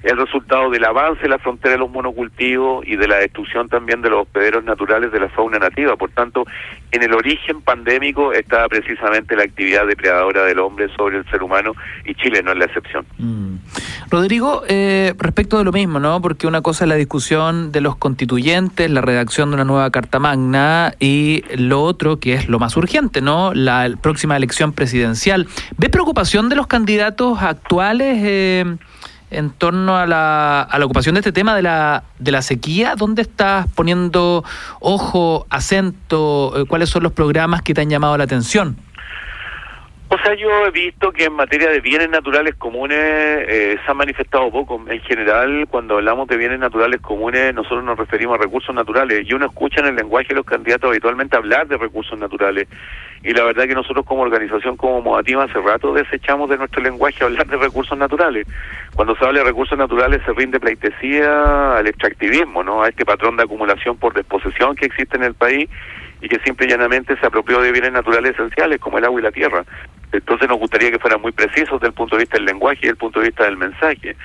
el resultado del avance de la frontera de los monocultivos y de la destrucción también de los hospederos naturales de la fauna nativa. Por tanto, en el origen pandémico está precisamente la actividad depredadora del hombre sobre el ser humano y Chile no es la excepción. Mm. Rodrigo, eh, respecto de lo mismo, ¿no? Porque una cosa es la discusión de los constituyentes, la redacción de una nueva Carta Magna y lo otro que es lo más urgente, ¿no? La próxima elección presidencial. ¿Ve preocupación de los candidatos actuales? Eh, en torno a la, a la ocupación de este tema de la, de la sequía. ¿Dónde estás poniendo ojo, acento? Eh, ¿Cuáles son los programas que te han llamado la atención? O sea, yo he visto que en materia de bienes naturales comunes eh, se ha manifestado poco. En general, cuando hablamos de bienes naturales comunes, nosotros nos referimos a recursos naturales y uno escucha en el lenguaje de los candidatos habitualmente hablar de recursos naturales. Y la verdad que nosotros como organización, como Modatima, hace rato desechamos de nuestro lenguaje hablar de recursos naturales. Cuando se habla de recursos naturales se rinde pleitesía al extractivismo, ¿no? A este patrón de acumulación por desposesión que existe en el país y que simple y llanamente se apropió de bienes naturales esenciales como el agua y la tierra. Entonces nos gustaría que fueran muy precisos desde el punto de vista del lenguaje y desde el punto de vista del mensaje.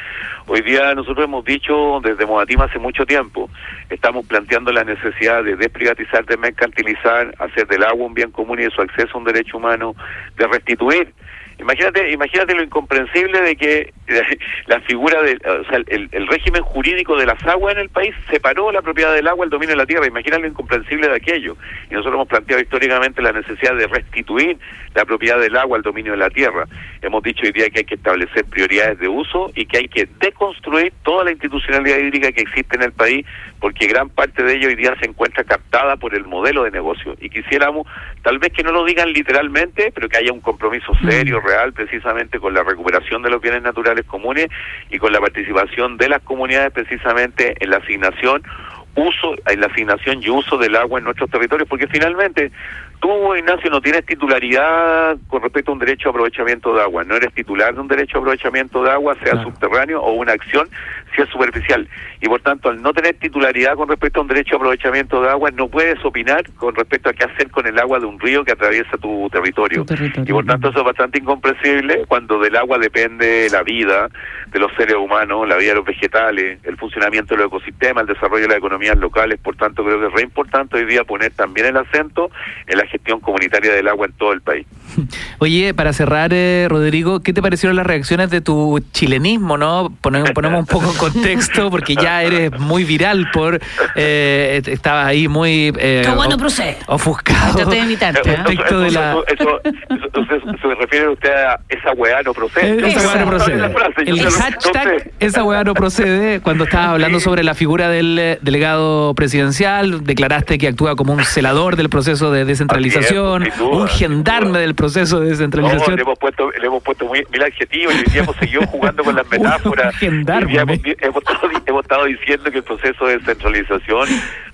Hoy día nosotros hemos dicho desde Modatima hace mucho tiempo, estamos planteando la necesidad de desprivatizar, de mercantilizar, hacer del agua un bien común y de su acceso a un derecho humano, de restituir Imagínate, imagínate lo incomprensible de que la figura de, o sea, el, el, régimen jurídico de las aguas en el país separó la propiedad del agua, el dominio de la tierra. Imagínate lo incomprensible de aquello. Y nosotros hemos planteado históricamente la necesidad de restituir la propiedad del agua, el dominio de la tierra. Hemos dicho hoy día que hay que establecer prioridades de uso y que hay que deconstruir toda la institucionalidad hídrica que existe en el país, porque gran parte de ello hoy día se encuentra captada por el modelo de negocio. Y quisiéramos, tal vez que no lo digan literalmente, pero que haya un compromiso serio, mm real precisamente con la recuperación de los bienes naturales comunes y con la participación de las comunidades precisamente en la asignación uso en la asignación y uso del agua en nuestros territorios porque finalmente tú, Ignacio, no tienes titularidad con respecto a un derecho a aprovechamiento de agua. No eres titular de un derecho a aprovechamiento de agua, sea subterráneo o una acción, si es superficial. Y por tanto, al no tener titularidad con respecto a un derecho a aprovechamiento de agua, no puedes opinar con respecto a qué hacer con el agua de un río que atraviesa tu territorio. Y por tanto, eso es bastante incomprensible cuando del agua depende la vida de los seres humanos, la vida de los vegetales, el funcionamiento de los ecosistemas, el desarrollo de las economías locales. Por tanto, creo que es re importante hoy día poner también el acento en la gestión comunitaria del agua en todo el país. Oye, para cerrar, eh, Rodrigo, ¿qué te parecieron las reacciones de tu chilenismo, no? Ponemos, ponemos un poco en contexto, porque ya eres muy viral por... Eh, estabas ahí muy... Eh, bueno procede. Ofuscado. Traté de imitarte. Respecto de la... Eso, se refiere usted a esa weá no procede. Esa weá no procede. El hashtag esa weá no procede, cuando estabas hablando sobre la figura del eh, delegado presidencial, declaraste que actúa como un celador del proceso de descentralización, un gendarme del proceso de descentralización. le hemos puesto, le hemos puesto muy, mil adjetivos y hemos seguido jugando con las metáforas. gendarme. Hemos, hemos, estado, hemos estado diciendo que el proceso de descentralización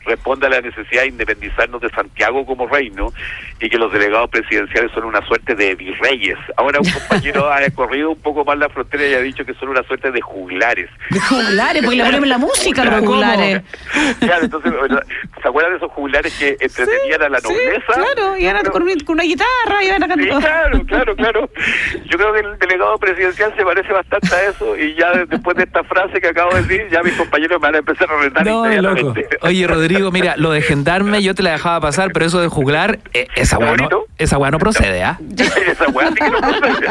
responde a la necesidad de independizarnos de Santiago como reino y que los delegados presidenciales son una suerte de virreyes. Ahora un compañero ha recorrido un poco más la frontera y ha dicho que son una suerte de juglares. ¿De juglares? Porque le ponemos la música a los juglares. Claro, entonces, ¿se acuerdan de esos juglares que entretenían a la nobleza? Sí, claro, iban con, con, una guitarra, iban a cantar. Sí, claro, claro, claro. Yo creo que el delegado presidencial se parece bastante a eso y ya después de esta frase que acabo de decir, ya mis compañeros me van a empezar a retar no, loco. Oye, Rodrigo, mira, lo de gendarme yo te la dejaba pasar, pero eso de juglar, eh, esa weá no, esa no procede, ¿ah? esa weá sí que no procede.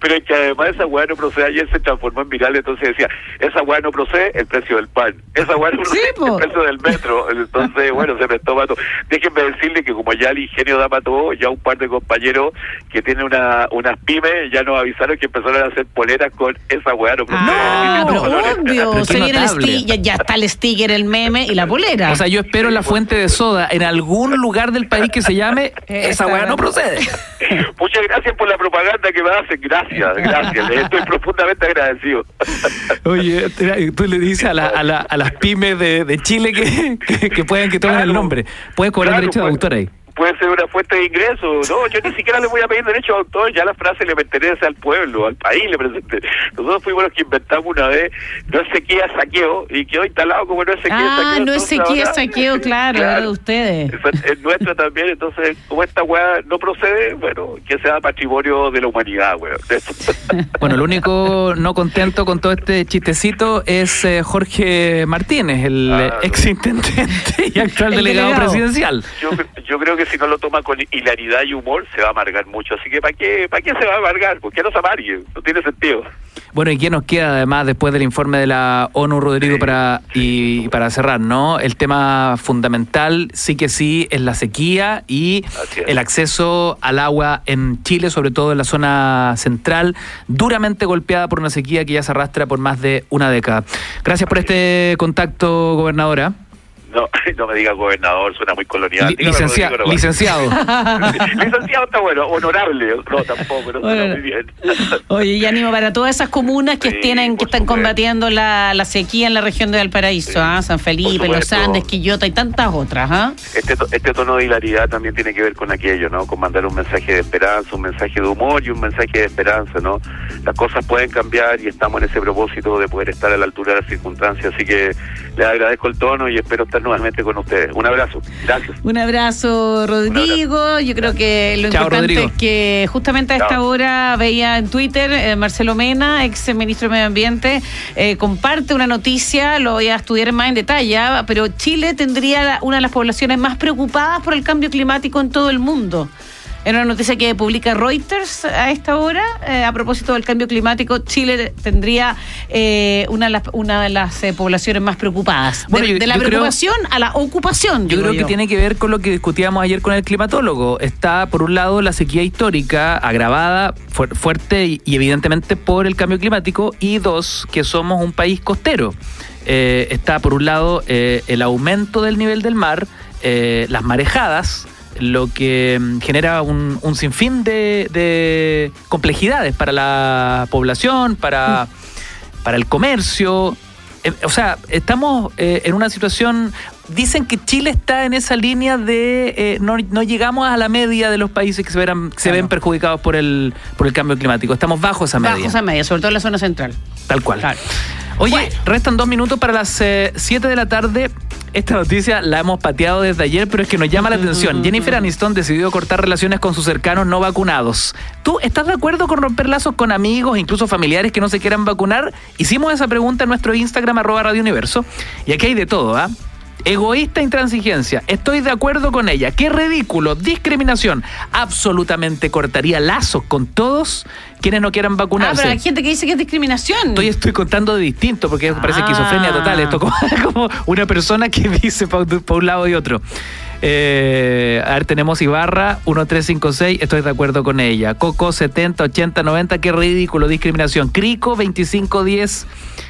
pero es que además esa weá no procede, ayer se transformó en viral, entonces decía, esa weá no procede, el precio del pan. Esa weá no procede, el precio del metro. Entonces, bueno, se prestó todo. Déjenme decirle que como ya el ingenio da para todo, ya un par de compañeros que tienen una, unas pymes ya nos avisaron que empezaron a hacer poleras con esa weá no procede. Ah, no, pero obvio. Se viene el ya, ya está el sticker, el meme y la polera. O sea, yo espero la fuente de soda en algún lugar del país que se llame esa weá no procede. Muchas gracias por la propaganda que me hacen. Gracias, gracias. Les estoy profundamente agradecido. Oye, tú le dices a, la, a, la, a las pymes de, de Chile que, que, pueden que tomen el nombre. Puedes cobrar derecho de autor ahí. Puede ser una fuente de ingreso. No, yo ni siquiera le voy a pedir derecho a autor, ya la frase le pertenece al pueblo, al país le presente. Nosotros fuimos los que inventamos una vez, no es sequía, saqueo, y quedó instalado como no es sequía, Ah, saqueo. no es sequía, ahora- saqueo, claro, era de ustedes. Es, es nuestra también, entonces, como esta weá no procede, bueno, que sea patrimonio de la humanidad, weón. Bueno, el único no contento con todo este chistecito es eh, Jorge Martínez, el Ah, ex intendente y actual El delegado, delegado. presidencial. Yo, yo creo que si no lo toma con hilaridad y humor, se va a amargar mucho. Así que, ¿para qué, ¿para qué se va a amargar? ¿Por qué no se amargue? No tiene sentido. Bueno, ¿y qué nos queda además después del informe de la ONU, Rodrigo, para y, y para cerrar, no? El tema fundamental, sí que sí, es la sequía y el acceso al agua en Chile, sobre todo en la zona central, duramente golpeada por una sequía que ya se arrastra por más de una década. Gracias por este contacto, gobernadora. No, no me diga gobernador, suena muy colonial. Licencia- nomás. licenciado. licenciado está bueno, honorable. No, tampoco, no suena Bueno. muy bien. Oye, y ánimo para todas esas comunas que Sí, tienen, que están supuesto. combatiendo la, la sequía en la región de Valparaíso, Sí, ¿ah? San Felipe, Los. Andes, Quillota y tantas otras, ¿ah? Este, este tono de hilaridad también tiene que ver con aquello, ¿no? Con mandar un mensaje de esperanza, un mensaje de humor y un mensaje de esperanza, ¿no? Las cosas pueden cambiar y estamos en ese propósito de poder estar a la altura de las circunstancias. Así que les agradezco el tono y espero estar nuevamente con ustedes. Un abrazo. Gracias. Un abrazo, Rodrigo. Yo creo que lo Chao, importante Rodrigo. es que justamente a esta Chao. hora veía en Twitter eh, Marcelo Mena, ex ministro de Medio Ambiente, eh, comparte una noticia, lo voy a estudiar más en detalle, ah, pero Chile tendría una de las poblaciones más preocupadas por el cambio climático en todo el mundo. Era una noticia que publica Reuters a esta hora. eh, a propósito del cambio climático, Chile tendría eh, una de las, una de las eh, poblaciones más preocupadas. Bueno, de, yo- la creo- preocupación a la ocupación. Yo creo que tiene que ver con lo que discutíamos ayer con el climatólogo. Está, por un lado, la sequía histórica agravada fuer- fuerte y, y evidentemente por el cambio climático. Y dos, que somos un país costero. Eh, está, por un lado, eh, el aumento del nivel del mar, eh, las marejadas, lo que mm, genera un, un sinfín de, de complejidades para la población, para, para el comercio. Eh, o sea, estamos eh, en una situación. Dicen que Chile está en esa línea de eh, no, no llegamos a la media de los países que se, verán, que se ven perjudicados por el, por el cambio climático. Estamos bajo esa media. Bajo esa media, sobre todo en la zona central. Tal cual. Claro. Oye, Bueno. restan dos minutos para las 7 de la tarde. Esta noticia la hemos pateado desde ayer, pero es que nos llama la atención. Jennifer Aniston decidió cortar relaciones con sus cercanos no vacunados. ¿Tú estás de acuerdo con romper lazos con amigos, incluso familiares que no se quieran vacunar? Hicimos esa pregunta en nuestro Instagram, arroba Radio Universo. Y aquí hay de todo, ¿ah? Egoísta intransigencia. Estoy de acuerdo con ella. Qué ridículo. Discriminación. Absolutamente cortaría lazos con todos quienes no quieran Ah, vacunarse. pero hay gente que dice que es discriminación. Estoy, estoy contando de distinto porque parece Ah. esquizofrenia total. Esto como, como una persona que dice para un lado y otro. Eh, a ver, tenemos Ibarra 1356, estoy de acuerdo con ella. Coco 70, 80, 90, qué ridículo, discriminación. Crico 2510,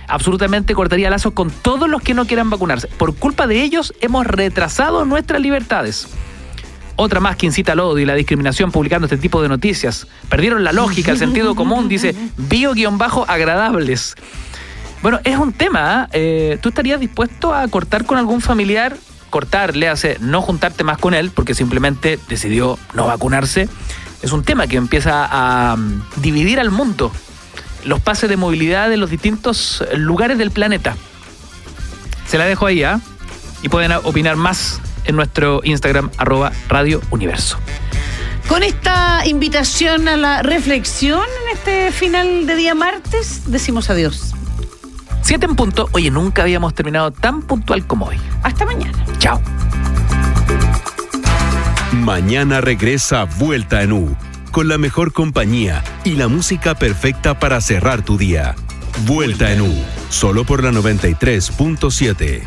absolutamente cortaría lazos con todos los que no quieran vacunarse. Por culpa de ellos hemos retrasado nuestras libertades. Otra más que incita al odio y la discriminación publicando este tipo de noticias. Perdieron la lógica, el sentido común, dice bio-agradables. Bueno, es un tema. ¿eh? ¿Tú estarías dispuesto a cortar con algún familiar? Cortar, le hace no juntarte más con él porque simplemente decidió no vacunarse. Es un tema que empieza a mm, dividir al mundo. Los pases de movilidad de los distintos lugares del planeta. Se la dejo ahí, ¿ah? Y pueden opinar más en nuestro Instagram, arroba Radio Universo. Con esta invitación a la reflexión en este final de día martes, decimos adiós. Siete en punto. Oye, nunca habíamos terminado tan puntual como hoy. Hasta mañana. Chao. Mañana regresa Vuelta en U, con la mejor compañía y la música perfecta para cerrar tu día. Vuelta en U, solo por la 93.7.